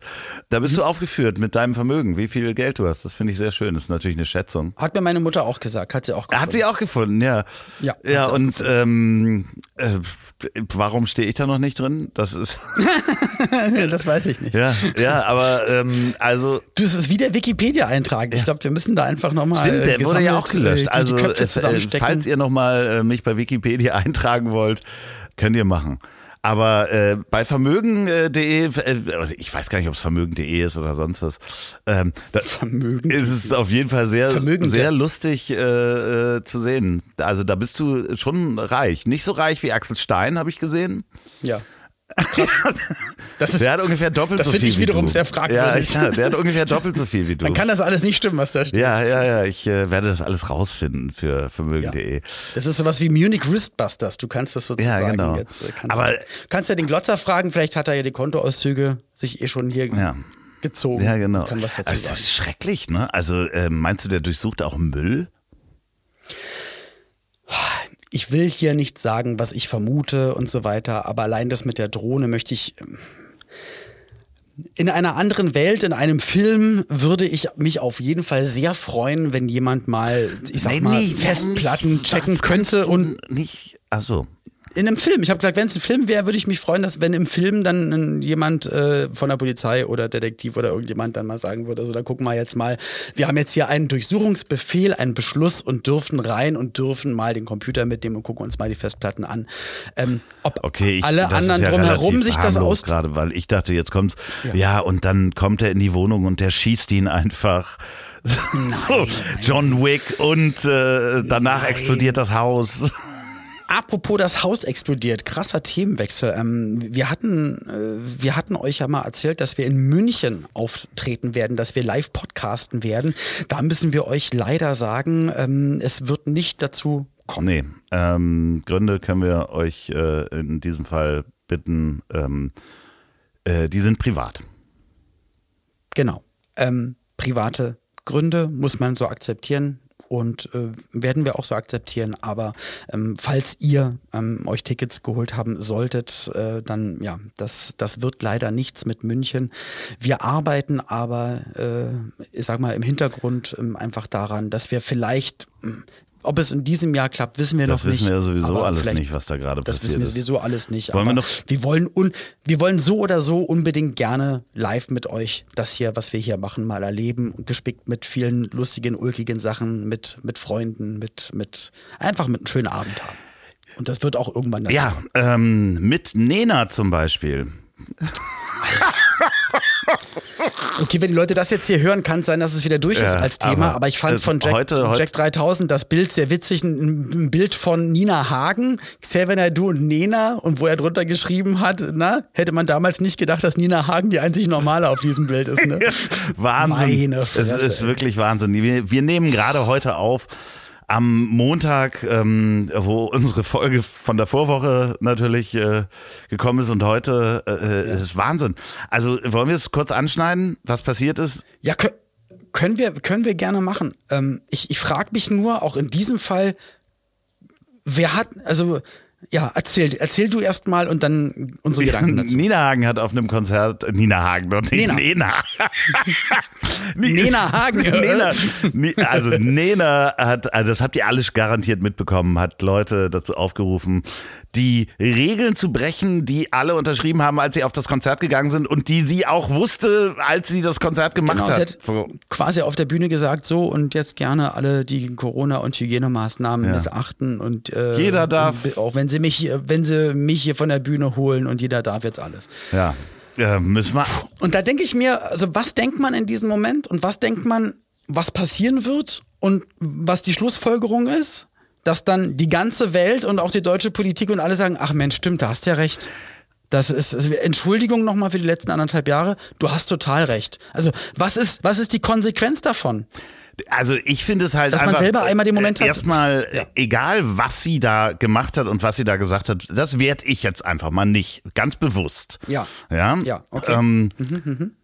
S1: Da bist du
S2: Mhm.
S1: aufgeführt mit deinem Vermögen, wie viel Geld du hast. Das finde ich sehr schön. Das ist natürlich eine Schätzung.
S2: Hat mir meine Mutter auch gesagt, hat sie auch gefunden.
S1: Hat sie auch gefunden, ja.
S2: Ja,
S1: Ja, und ähm, äh, warum stehe ich da noch nicht drin? Das ist. <laughs> <laughs>
S2: das weiß ich nicht.
S1: Ja, ja, aber ähm, also.
S2: Das ist wie der Wikipedia-Eintrag. Ich glaube, wir müssen da einfach nochmal.
S1: Stimmt, der wurde ja auch gelöscht.
S2: Die,
S1: also, äh, falls ihr nochmal äh, mich bei Wikipedia <laughs> eintragen wollt, könnt ihr machen. Aber äh, bei vermögen.de, äh, ich weiß gar nicht, ob es vermögen.de ist oder sonst was, ähm,
S2: Vermögen.
S1: ist es auf jeden Fall sehr, sehr lustig äh, äh, zu sehen. Also da bist du schon reich. Nicht so reich wie Axel Stein, habe ich gesehen.
S2: Ja. Krass. <laughs> Das ist,
S1: Der hat ungefähr doppelt
S2: das
S1: so
S2: finde
S1: viel
S2: ich
S1: wie
S2: wiederum
S1: du.
S2: sehr fragwürdig.
S1: Ja, ja, der hat ungefähr doppelt so viel wie <laughs> du.
S2: dann kann das alles nicht stimmen, was da steht.
S1: Ja, ja, ja. Ich äh, werde das alles rausfinden für vermögen.de.
S2: Das ist sowas wie Munich Wristbusters. Du kannst das sozusagen
S1: Ja, genau.
S2: jetzt. äh, Kannst
S1: Aber-
S2: du, kannst ja den Glotzer fragen, vielleicht hat er ja die Kontoauszüge sich eh schon hier
S1: Ja.
S2: gezogen.
S1: Ja, genau.
S2: Kann was dazu
S1: Also,
S2: sagen.
S1: das ist schrecklich, ne? Also äh, meinst du, der durchsucht auch Müll?
S2: Ich will hier nicht sagen, was ich vermute und so weiter, aber allein das mit der Drohne möchte ich. ähm, In einer anderen Welt, in einem Film, würde ich mich auf jeden Fall sehr freuen, wenn jemand mal, ich sag
S1: Nein,
S2: mal,
S1: nicht-
S2: Festplatten checken könnte und
S1: nicht. Ach so.
S2: In einem Film. Ich habe gesagt, wenn es ein Film wäre, würde ich mich freuen, dass wenn im Film dann jemand äh, von der Polizei oder Detektiv oder irgendjemand dann mal sagen würde, also da gucken wir jetzt mal, wir haben jetzt hier einen Durchsuchungsbefehl, einen Beschluss und dürfen rein und dürfen mal den Computer mitnehmen und gucken uns mal die Festplatten an. Ähm, ob
S1: Okay, ich,
S2: alle anderen
S1: ja
S2: drumherum sich das aus...
S1: gerade, weil ich dachte, jetzt kommt's. Ja. und dann kommt er in die Wohnung und der schießt ihn einfach. <laughs> so, John Wick und äh, danach
S2: Nein.
S1: explodiert das Haus.
S2: Apropos das Haus explodiert, krasser Themenwechsel. Ähm, wir hatten, äh, wir hatten euch ja mal erzählt, dass wir in München auftreten werden, dass wir live podcasten werden. Da müssen wir euch leider sagen, ähm, es wird nicht dazu kommen.
S1: Nee, ähm, Gründe können wir euch äh, in diesem Fall bitten. Ähm, äh, die sind privat.
S2: Genau. Ähm, private Gründe muss man so akzeptieren. Und äh, werden wir auch so akzeptieren. Aber ähm, falls ihr ähm, euch Tickets geholt haben solltet, äh, dann ja, das, das wird leider nichts mit München. Wir arbeiten aber, äh, ich sag mal, im Hintergrund ähm, einfach daran, dass wir vielleicht, ähm, ob es in diesem Jahr klappt, wissen wir
S1: Das
S2: noch nicht.
S1: wissen wir ja sowieso alles nicht, was da gerade
S2: Das
S1: passiert
S2: wissen wir sowieso alles nicht.
S1: Wollen wir noch-
S2: wir wollen un wir wollen so oder so unbedingt gerne live mit euch das hier, was wir hier machen, mal erleben. Gespickt mit vielen lustigen, ulkigen Sachen, mit, mit Freunden, mit, mit einfach mit einem schönen Abend haben. Und das wird auch irgendwann dazu
S1: Ja, ähm, mit Nena zum Beispiel. <laughs>
S2: Okay, wenn die Leute das jetzt hier hören, kann es sein, dass es wieder durch ist
S1: Ja,
S2: als Thema.
S1: aber
S2: Aber, ich fand von Jack,
S1: heute-
S2: Jack 3000 das Bild sehr witzig. Ein, ein Bild von Nina Hagen, Xavier Naidoo und Nena. Und wo er drunter geschrieben hat, na, hätte man damals nicht gedacht, dass Nina Hagen die einzig Normale auf diesem Bild ist. Ne? <laughs>
S1: Wahnsinn.
S2: Meine
S1: es ist wirklich Wahnsinn. Wir, wir nehmen gerade heute auf. Am Montag, ähm, wo unsere Folge von der Vorwoche natürlich äh, gekommen ist und heute äh, ist Wahnsinn. Also wollen wir es kurz anschneiden, was passiert ist?
S2: Ja, kö- können wir, können wir gerne machen. Ähm, ich ich frage mich nur, auch in diesem Fall, wer hat, also, ja, erzähl, erzähl du erst mal und dann unsere Gedanken dazu.
S1: Nina Hagen hat auf einem Konzert, Nina Hagen, doch nicht
S2: Nena.
S1: Nena. <laughs>
S2: Nena Hagen. <laughs>
S1: Nena, also Nena hat, also das habt ihr alles garantiert mitbekommen, hat Leute dazu aufgerufen, die Regeln zu brechen, die alle unterschrieben haben, als sie auf das Konzert gegangen sind und die sie auch wusste, als sie das Konzert gemacht
S2: Genau, sie
S1: hat. So.
S2: quasi auf der Bühne gesagt, so und jetzt gerne alle die Corona- und Hygienemaßnahmen
S1: Ja.
S2: missachten und äh,
S1: Jeder darf-
S2: auch wenn sie mich, hier- wenn sie mich hier von der Bühne holen und jeder darf jetzt alles.
S1: Ja, äh, müssen wir.
S2: Und da denke ich mir, also was denkt man in diesem Moment und was denkt man, was passieren wird und was die Schlussfolgerung ist, dass dann die ganze Welt und auch die deutsche Politik und alle sagen, ach Mensch, stimmt, da hast ja recht. Das ist also Entschuldigung nochmal für die letzten anderthalb Jahre. Du hast total recht. Also was ist was ist die Konsequenz davon?
S1: Also ich finde es halt
S2: Dass man
S1: einfach,
S2: selber einmal den Moment
S1: äh,
S2: hat.
S1: Erstmal,
S2: Ja.
S1: äh, egal was sie da gemacht hat und was sie da gesagt hat, das werte ich jetzt einfach mal nicht. Ganz bewusst.
S2: Ja.
S1: Ja,
S2: Ja, okay.
S1: Ähm,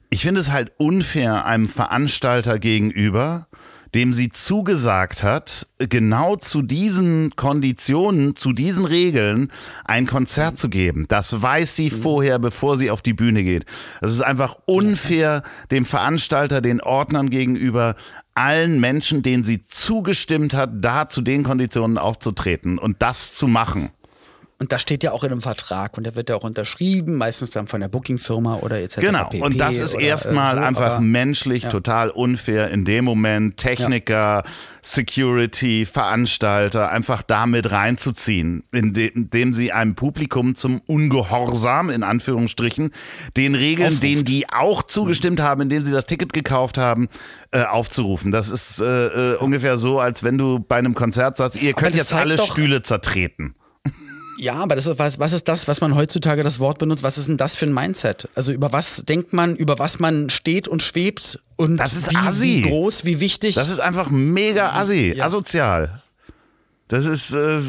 S1: Ich finde es halt unfair einem Veranstalter gegenüber, dem sie zugesagt hat, genau zu diesen Konditionen, zu diesen Regeln ein Konzert zu geben. Das weiß sie vorher, bevor sie auf die Bühne geht. Das ist einfach unfair dem Veranstalter, den Ordnern gegenüber, allen Menschen, denen sie zugestimmt hat, da zu den Konditionen aufzutreten und das zu machen.
S2: Und das steht ja auch in einem Vertrag und der wird ja auch unterschrieben, meistens dann von der Booking-Firma oder etc.
S1: Genau,
S2: pp.
S1: und das ist
S2: oder,
S1: erstmal
S2: äh, so,
S1: einfach menschlich
S2: ja.
S1: total unfair in dem Moment, Techniker, Security, Veranstalter einfach damit reinzuziehen, indem, sie einem Publikum zum Ungehorsam, in Anführungsstrichen, den Regeln,
S2: Aufruft.
S1: denen die auch zugestimmt haben, indem sie das Ticket gekauft haben, äh, aufzurufen. Das ist äh, äh, ungefähr so, als wenn du bei einem Konzert sagst, ihr könnt jetzt alle
S2: doch-
S1: Stühle zertreten.
S2: Ja, aber das ist, was, was ist das, was man heutzutage das Wort benutzt? Was ist denn das für ein Mindset? Also über was denkt man, über was man steht und schwebt und
S1: Das ist
S2: wie,
S1: assi.
S2: wie groß, wie wichtig?
S1: Das ist einfach mega assi,
S2: Ja.
S1: asozial. Das ist äh,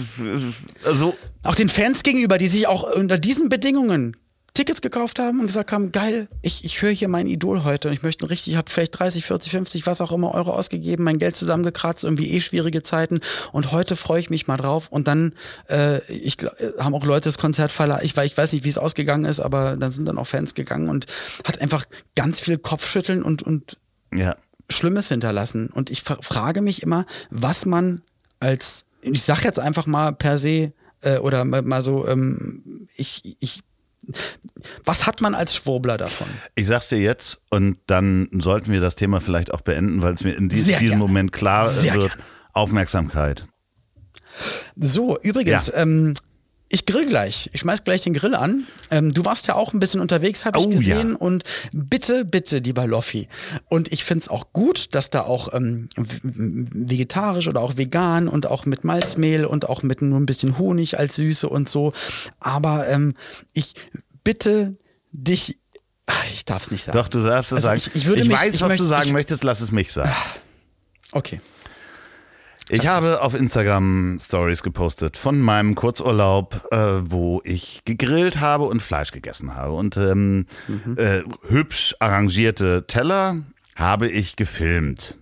S1: so.
S2: auch den Fans gegenüber, die sich auch unter diesen Bedingungen Tickets gekauft haben und gesagt haben, geil, ich, ich höre hier mein Idol heute und ich möchte richtig, ich habe vielleicht 30, 40, 50, was auch immer Euro ausgegeben, mein Geld zusammengekratzt, irgendwie eh schwierige Zeiten und heute freue ich mich mal drauf und dann äh, ich, äh, haben auch Leute das Konzert verlassen, ich, ich weiß nicht, wie es ausgegangen ist, aber dann sind dann auch Fans gegangen und hat einfach ganz viel Kopfschütteln und, und
S1: Ja.
S2: Schlimmes hinterlassen. Und ich fra- frage mich immer, was man als, ich sag jetzt einfach mal per se, äh, oder mal, mal so, ähm, ich, ich, was hat man als Schwurbler davon?
S1: Ich sag's dir jetzt und dann sollten wir das Thema vielleicht auch beenden, weil es mir in dies, diesem. Moment klar
S2: Sehr
S1: wird.
S2: gerne.
S1: Aufmerksamkeit.
S2: So, übrigens,
S1: Ja.
S2: ähm, ich grill gleich. Ich schmeiß gleich den Grill an. Ähm, du warst ja auch ein bisschen unterwegs, habe ich
S1: Oh,
S2: gesehen.
S1: ja.
S2: Und bitte, bitte, lieber Loffi. Und ich find's auch gut, dass da auch ähm, vegetarisch oder auch vegan und auch mit Malzmehl und auch mit nur ein bisschen Honig als Süße und so. Aber ähm, ich bitte dich. Ach, Ich darf es nicht sagen.
S1: Doch, du darfst es
S2: Also
S1: sagen.
S2: ich- ich würde mich-
S1: weiß,
S2: ich
S1: was
S2: möchte-
S1: du sagen
S2: ich- Ah,
S1: möchtest, lass es mich sagen.
S2: Okay.
S1: Ich habe auf Instagram Stories gepostet von meinem Kurzurlaub, äh, wo ich gegrillt habe und Fleisch gegessen habe. Und ähm,
S2: Mhm.
S1: äh, hübsch arrangierte Teller habe ich gefilmt.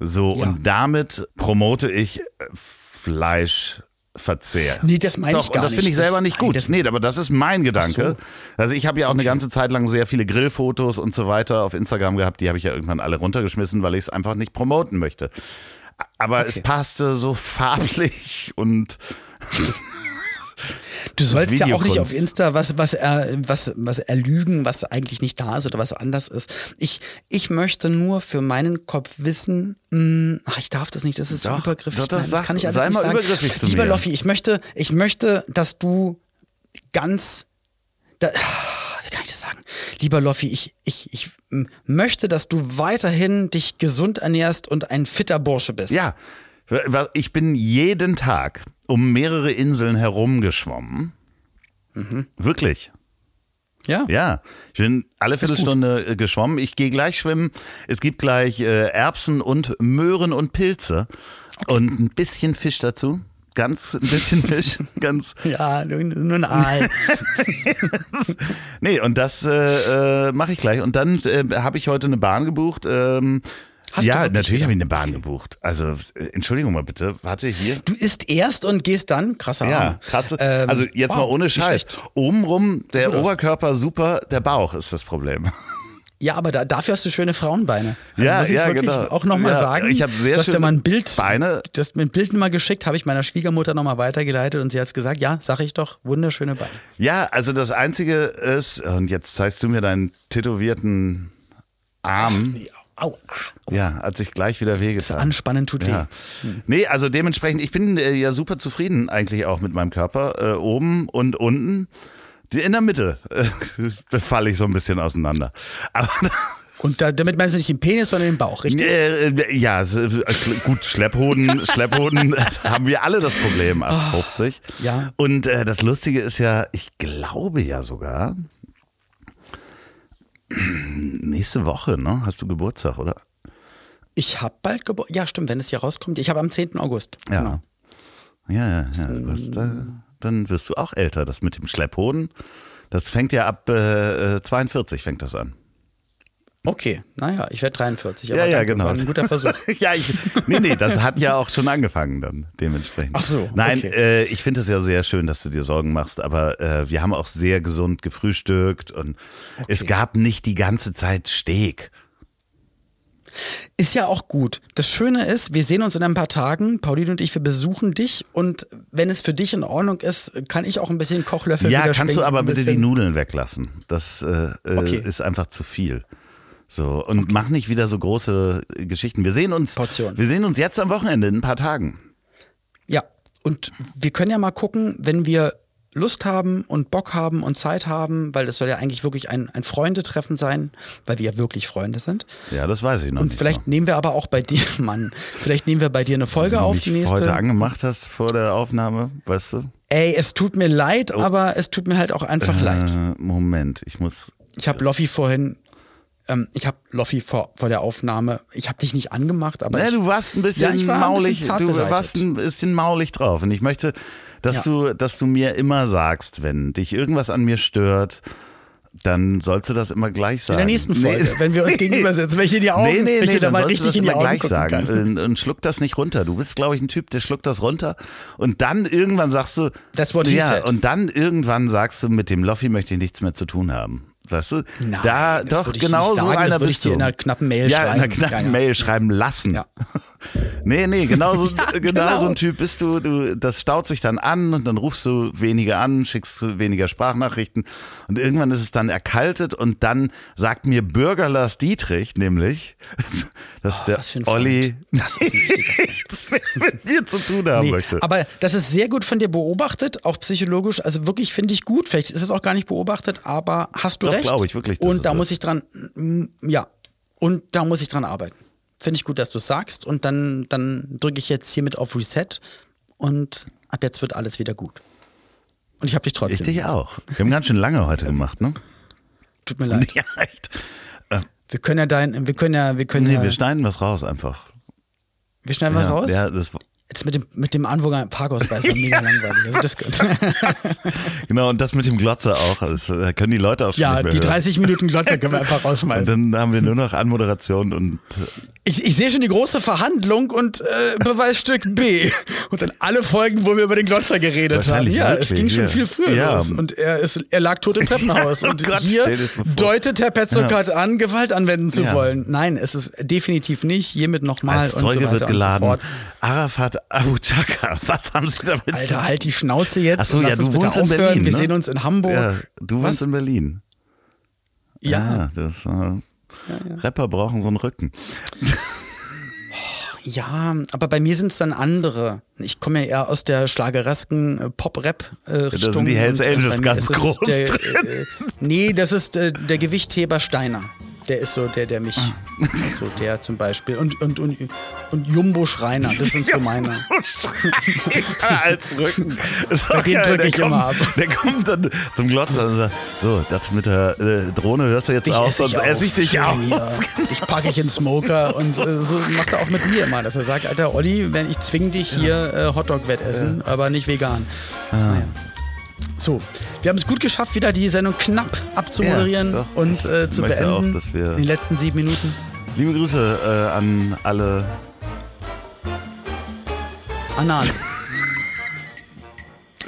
S1: So,
S2: Ja.
S1: und damit promote ich äh, Fleischverzehr.
S2: Nee, das meine ich gar
S1: und das finde ich
S2: nicht.
S1: selber
S2: Das-
S1: nicht gut.
S2: Nein, das-
S1: nee, aber das ist mein Gedanke. Also ich habe ja auch eine ganze Zeit lang sehr viele Grillfotos und so weiter auf Instagram gehabt. Die habe ich ja irgendwann alle runtergeschmissen, weil ich es einfach nicht promoten möchte. Aber es
S2: Okay.
S1: passte so farblich und
S2: Du sollst ja auch nicht auf Insta was, was, er, was, was erlügen, was eigentlich nicht da ist oder was anders ist. Ich, ich möchte nur für meinen Kopf wissen, mh, ach, ich darf das nicht, das ist
S1: Doch,
S2: übergriffig.
S1: doch, doch,
S2: Nein,
S1: sag-
S2: das kann ich alles
S1: sei
S2: nicht
S1: mal
S2: sagen.
S1: übergriffig zu
S2: Lieber
S1: mir.
S2: Loffi, ich möchte, ich möchte, dass du ganz, da, kann ich das sagen? Lieber Loffi, ich, ich, ich möchte, dass du weiterhin dich gesund ernährst und ein fitter Bursche bist.
S1: ja, ich bin jeden Tag um mehrere Inseln herumgeschwommen.
S2: Mhm.
S1: Wirklich.
S2: Ja?
S1: Ja, ich bin alle Viertelstunde äh, geschwommen. Ich gehe gleich schwimmen. Es gibt gleich äh, Erbsen und Möhren und Pilze und ein bisschen Fisch dazu. Ganz ein bisschen <laughs> Fisch, ganz.
S2: Ja, nur, nur ein Aal. <laughs>
S1: Nee, und das äh, äh, mache ich gleich. Und dann äh, habe ich heute eine Bahn gebucht. Ähm,
S2: Hast du
S1: ja, natürlich habe ich eine Bahn gebucht. Also, äh, Entschuldigung mal bitte. Warte, hier.
S2: Du isst erst und gehst dann? Krasser
S1: Ja,
S2: Arm.
S1: krasse.
S2: Ähm,
S1: also jetzt
S2: wow,
S1: mal ohne Scheiß. Obenrum der. Oberkörper super, der Bauch ist das Problem.
S2: Ja, aber da, dafür hast du schöne Frauenbeine. Also
S1: Ja,
S2: muss ich
S1: ja,
S2: wirklich
S1: genau.
S2: Auch nochmal
S1: Ja,
S2: sagen.
S1: ich hab sehr
S2: du hast ja
S1: schöne
S2: mal ein Bild.
S1: Beine.
S2: Du hast mir ein Bild mal geschickt, habe ich meiner Schwiegermutter nochmal weitergeleitet und sie hat gesagt, ja, sag ich doch, wunderschöne Beine.
S1: Ja, also das Einzige ist, und jetzt zeigst du mir deinen tätowierten Arm.
S2: Au, ah,
S1: Ja, hat sich gleich wieder wehgetan.
S2: anspannen tut
S1: Ja.
S2: weh.
S1: Nee, also dementsprechend, ich bin äh, ja super zufrieden eigentlich auch mit meinem Körper. Äh, oben und unten. In der Mitte äh, <laughs> falle ich so ein bisschen auseinander. Aber <laughs>
S2: Und da, damit meinst du nicht den Penis, sondern den Bauch, richtig?
S1: äh, äh, ja, äh, gut, Schlepphoden, <laughs> Schlepphoden haben wir alle das Problem ab 50.
S2: ja.
S1: Und äh, das Lustige ist ja, ich glaube ja sogar, <clears throat> nächste Woche, ne? Hast du Geburtstag, oder?
S2: Ich habe bald Geburtstag. Ja, stimmt, wenn es hier rauskommt. Ich habe am 10. August.
S1: Ja.
S2: Genau.
S1: Ja, ja, ja. Du wirst, äh, dann wirst du auch älter. Das mit dem Schlepphoden, das fängt ja ab äh, äh, 42 fängt das an.
S2: Okay, naja, ich werde 43.
S1: Ja,
S2: aber
S1: ja,
S2: danke,
S1: genau.
S2: War ein guter Versuch. <laughs>
S1: ja, ich, nee, nee, das hat ja auch schon angefangen dann dementsprechend.
S2: Ach so,
S1: Nein,
S2: okay.
S1: äh, ich finde es ja sehr schön, dass du dir Sorgen machst, aber äh, wir haben auch sehr gesund gefrühstückt und es gab nicht die ganze Zeit Steak.
S2: Ist ja auch gut. Das Schöne ist, wir sehen uns in ein paar Tagen. Pauline und ich, wir besuchen dich. Und wenn es für dich in Ordnung ist, kann ich auch ein bisschen Kochlöffel
S1: Ja, kannst du aber bitte die Nudeln weglassen. Das äh, äh,
S2: Okay.
S1: ist einfach zu viel. So, und mach nicht wieder so große Geschichten. Wir sehen uns,
S2: Portionen.
S1: wir sehen uns jetzt am Wochenende in ein paar Tagen.
S2: Ja, und wir können ja mal gucken, wenn wir Lust haben und Bock haben und Zeit haben, weil das soll ja eigentlich wirklich ein, ein Freundetreffen sein, weil wir ja wirklich Freunde sind.
S1: Ja, das weiß ich noch
S2: Und
S1: nicht.
S2: vielleicht nehmen wir aber auch bei dir, <laughs> Mann, vielleicht nehmen wir bei dir eine
S1: so.
S2: Folge
S1: du
S2: auf, die nächste.
S1: heute angemacht hast vor der Aufnahme, weißt du?
S2: Ey, es tut mir leid, aber es tut mir halt auch einfach leid.
S1: Äh, Moment, ich muss.
S2: Ich habe Loffi vorhin, ähm, ich habe Loffi vor, vor der Aufnahme, ich habe dich nicht angemacht, aber
S1: Ne,
S2: ich,
S1: du warst ein bisschen
S2: Ja, ich war ein
S1: maulig,
S2: bisschen zart
S1: du warst ein bisschen maulig drauf. Und ich möchte, dass
S2: Ja.
S1: du, dass du mir immer sagst, wenn dich irgendwas an mir stört, dann sollst du das immer gleich sagen.
S2: in der nächsten Folge, wenn wir uns gegenüber ich dir die Augen, <laughs>
S1: Nee, nee,
S2: ich
S1: nee,
S2: dir da
S1: dann
S2: mal
S1: sollst du
S2: richtig
S1: das
S2: in die
S1: immer
S2: Augen
S1: gleich sagen und, und schluck das nicht runter. Du bist, glaube ich, ein Typ, der schluckt das runter und dann irgendwann sagst du,
S2: That's what he
S1: ja,
S2: said.
S1: und dann irgendwann sagst du, mit dem Loffi möchte ich nichts mehr zu tun haben. Weißt du?
S2: Nein,
S1: da,
S2: das
S1: doch, genau so
S2: sagen, das
S1: einer
S2: würde ich
S1: bist
S2: dir
S1: du.
S2: in einer knappen Mail
S1: ja,
S2: schreiben.
S1: in einer knappen
S2: Ja, ja.
S1: Mail schreiben lassen.
S2: Ja. <laughs>
S1: Nee, nee, genau so, <laughs>
S2: Ja,
S1: genau.
S2: genau.
S1: so ein Typ bist du, du. Das staut sich dann an und dann rufst du weniger an, schickst weniger Sprachnachrichten und irgendwann ist es dann erkaltet und dann sagt mir Bürger Lars Dietrich nämlich, <laughs> dass der
S2: Oh, ein
S1: Olli.
S2: Das <laughs>
S1: nichts mehr mit mir zu tun haben
S2: Nee,
S1: möchte.
S2: aber das ist sehr gut von dir beobachtet, auch psychologisch. Also wirklich finde ich gut. Vielleicht ist es auch gar nicht beobachtet, aber hast du
S1: Doch,
S2: recht.
S1: glaube ich wirklich,
S2: Und da muss ich dran, mm, ja. Und da muss ich dran arbeiten. Finde ich gut, dass du es sagst. Und dann, dann drücke ich jetzt hiermit auf Reset und ab jetzt wird alles wieder gut. Und ich habe dich
S1: Ich
S2: trotzdem.
S1: dich auch. Wir haben ganz schön lange heute gemacht, ne?
S2: Tut mir leid. <laughs>
S1: Ja, echt.
S2: Wir können ja dein, wir können ja, wir können
S1: Nee,
S2: ja,
S1: wir schneiden was raus einfach.
S2: wir schneiden was
S1: ja,
S2: raus.
S1: Ja, das,
S2: Jetzt mit dem, mit dem Anwohner Parkausweis war mega <laughs> langweilig. Also das, <laughs>
S1: genau, und das mit dem Glotzer auch. Das, da können die Leute auch schon
S2: ja,
S1: nicht mehr
S2: die
S1: hören.
S2: 30 Minuten Glotzer können wir einfach <laughs>
S1: Und
S2: rausschmeißen.
S1: dann haben wir nur noch Anmoderation und
S2: Ich, ich sehe schon die große Verhandlung und äh, Beweisstück B. Und dann alle Folgen, wo wir über den Glotzer geredet haben. Ja, es ging schon
S1: ja.
S2: viel früher
S1: Ja.
S2: los. Und er, ist, er lag tot im Treppenhaus.
S1: Ja, oh
S2: und
S1: Gott,
S2: hier deutet Herr Petzokat an, Gewalt anwenden zu
S1: Ja.
S2: wollen. Nein, es ist definitiv nicht. Hiermit nochmal
S1: als
S2: und so
S1: Zeuge
S2: weiter
S1: wird
S2: und so
S1: geladen.
S2: fort.
S1: Arafat Abu Chaka. <laughs> Was haben Sie damit zu
S2: Alter, halt die Schnauze jetzt
S1: Ach so,
S2: und
S1: ja, du wohnst in. Berlin,
S2: Wir
S1: ne?
S2: sehen uns in Hamburg.
S1: Ja, du
S2: Was?
S1: wohnst in Berlin.
S2: Ja,
S1: das war. Rapper brauchen so einen Rücken.
S2: Ja, aber bei mir sind es dann andere. Ich komme ja eher aus der schlageresken äh, Pop-Rap-Richtung.
S1: sind die Hells
S2: äh,
S1: Angels ganz groß
S2: Der,
S1: drin.
S2: äh, nee, das ist äh, der Gewichtheber Steiner. Der ist so der, der mich,
S1: Ah.
S2: so der zum Beispiel. Und, und, und, und Jumbo Schreiner, das sind so meine.
S1: als Rücken. Ist auch
S2: den
S1: geil,
S2: drück
S1: der
S2: ich
S1: kommt,
S2: immer ab.
S1: Der kommt dann zum Glotzer und sagt: So, das mit der äh, Drohne hörst du jetzt
S2: Dich
S1: auf, sonst esse ich dich auf.
S2: Ich packe ich in Smoker und äh, so macht er auch mit mir immer, dass er sagt, Alter Olli, wenn ich zwing dich hier äh, Hotdog-Wettessen, aber nicht vegan. Naja. So, wir haben es gut geschafft, wieder die Sendung knapp abzumoderieren
S1: Ja,
S2: und äh, zu
S1: möchte auch,
S2: beenden.
S1: dass wir-
S2: in den letzten sieben Minuten.
S1: Liebe Grüße äh, an alle.
S2: An alle.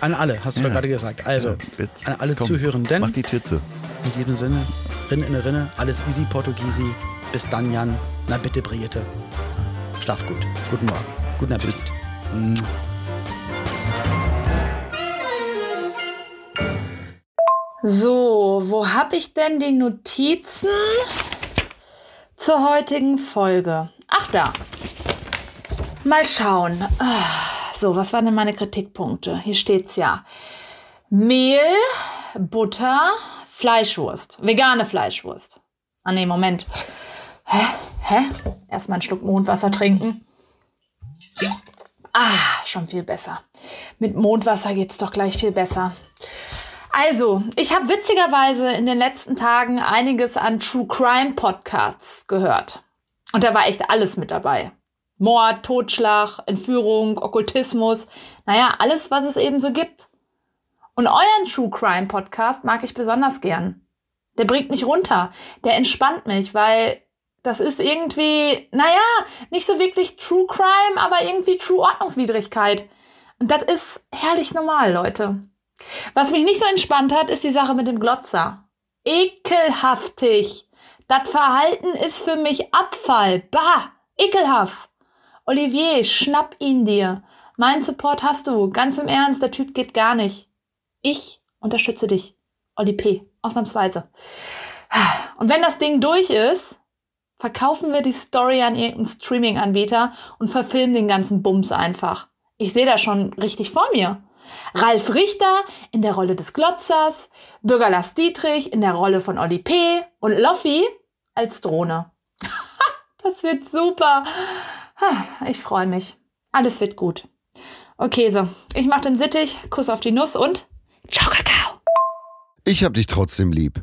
S2: An alle, hast du
S1: Ja.
S2: gerade gesagt. Also,
S1: Jetzt,
S2: an alle
S1: komm,
S2: Zuhörenden.
S1: Mach die Tür zu.
S2: In diesem Sinne, Rinne in Rinne, alles easy Portugiesi. Bis dann, Jan. Na bitte, Brigitte. Schlaf gut. Guten Morgen. Guten Appetit.
S3: So, wo habe ich denn die Notizen zur heutigen Folge? Ach da. Mal schauen. Ah, So, was waren denn meine Kritikpunkte? Hier steht's ja. Mehl, Butter, Fleischwurst. Vegane Fleischwurst. Ah nee, Moment. Hä? Hä? Erstmal einen Schluck Mondwasser trinken. Ah, schon viel besser. Mit Mondwasser geht's doch gleich viel besser. Also, ich habe witzigerweise in den letzten Tagen einiges an True Crime Podcasts gehört. Und da war echt alles mit dabei. Mord, Totschlag, Entführung, Okkultismus, naja, alles, was es eben so gibt. Und euren True Crime Podcast mag ich besonders gern. Der bringt mich runter, der entspannt mich, weil das ist irgendwie, naja, nicht so wirklich True Crime, aber irgendwie True Ordnungswidrigkeit. Und das ist herrlich normal, Leute. Was mich nicht so entspannt hat, ist die Sache mit dem Glotzer. Ekelhaftig. Das Verhalten ist für mich Abfall. Bah, ekelhaft. Olivier, schnapp ihn dir. Mein Support hast du. Ganz im Ernst, der Typ geht gar nicht. Ich unterstütze dich. Olli P. Ausnahmsweise. Und wenn das Ding durch ist, verkaufen wir die Story an irgendeinen Streaming-Anbieter und verfilmen den ganzen Bums einfach. Ich sehe das schon richtig vor mir. Ralf Richter in der Rolle des Glotzers, Bürger Lars Dietrich in der Rolle von Olli P. und Loffi als Drohne. <laughs> das wird super. Ich freue mich. Alles wird gut. Okay, so. Ich mach den Sittich, Kuss auf die Nuss und ciao, Kakao.
S4: Ich hab dich trotzdem lieb.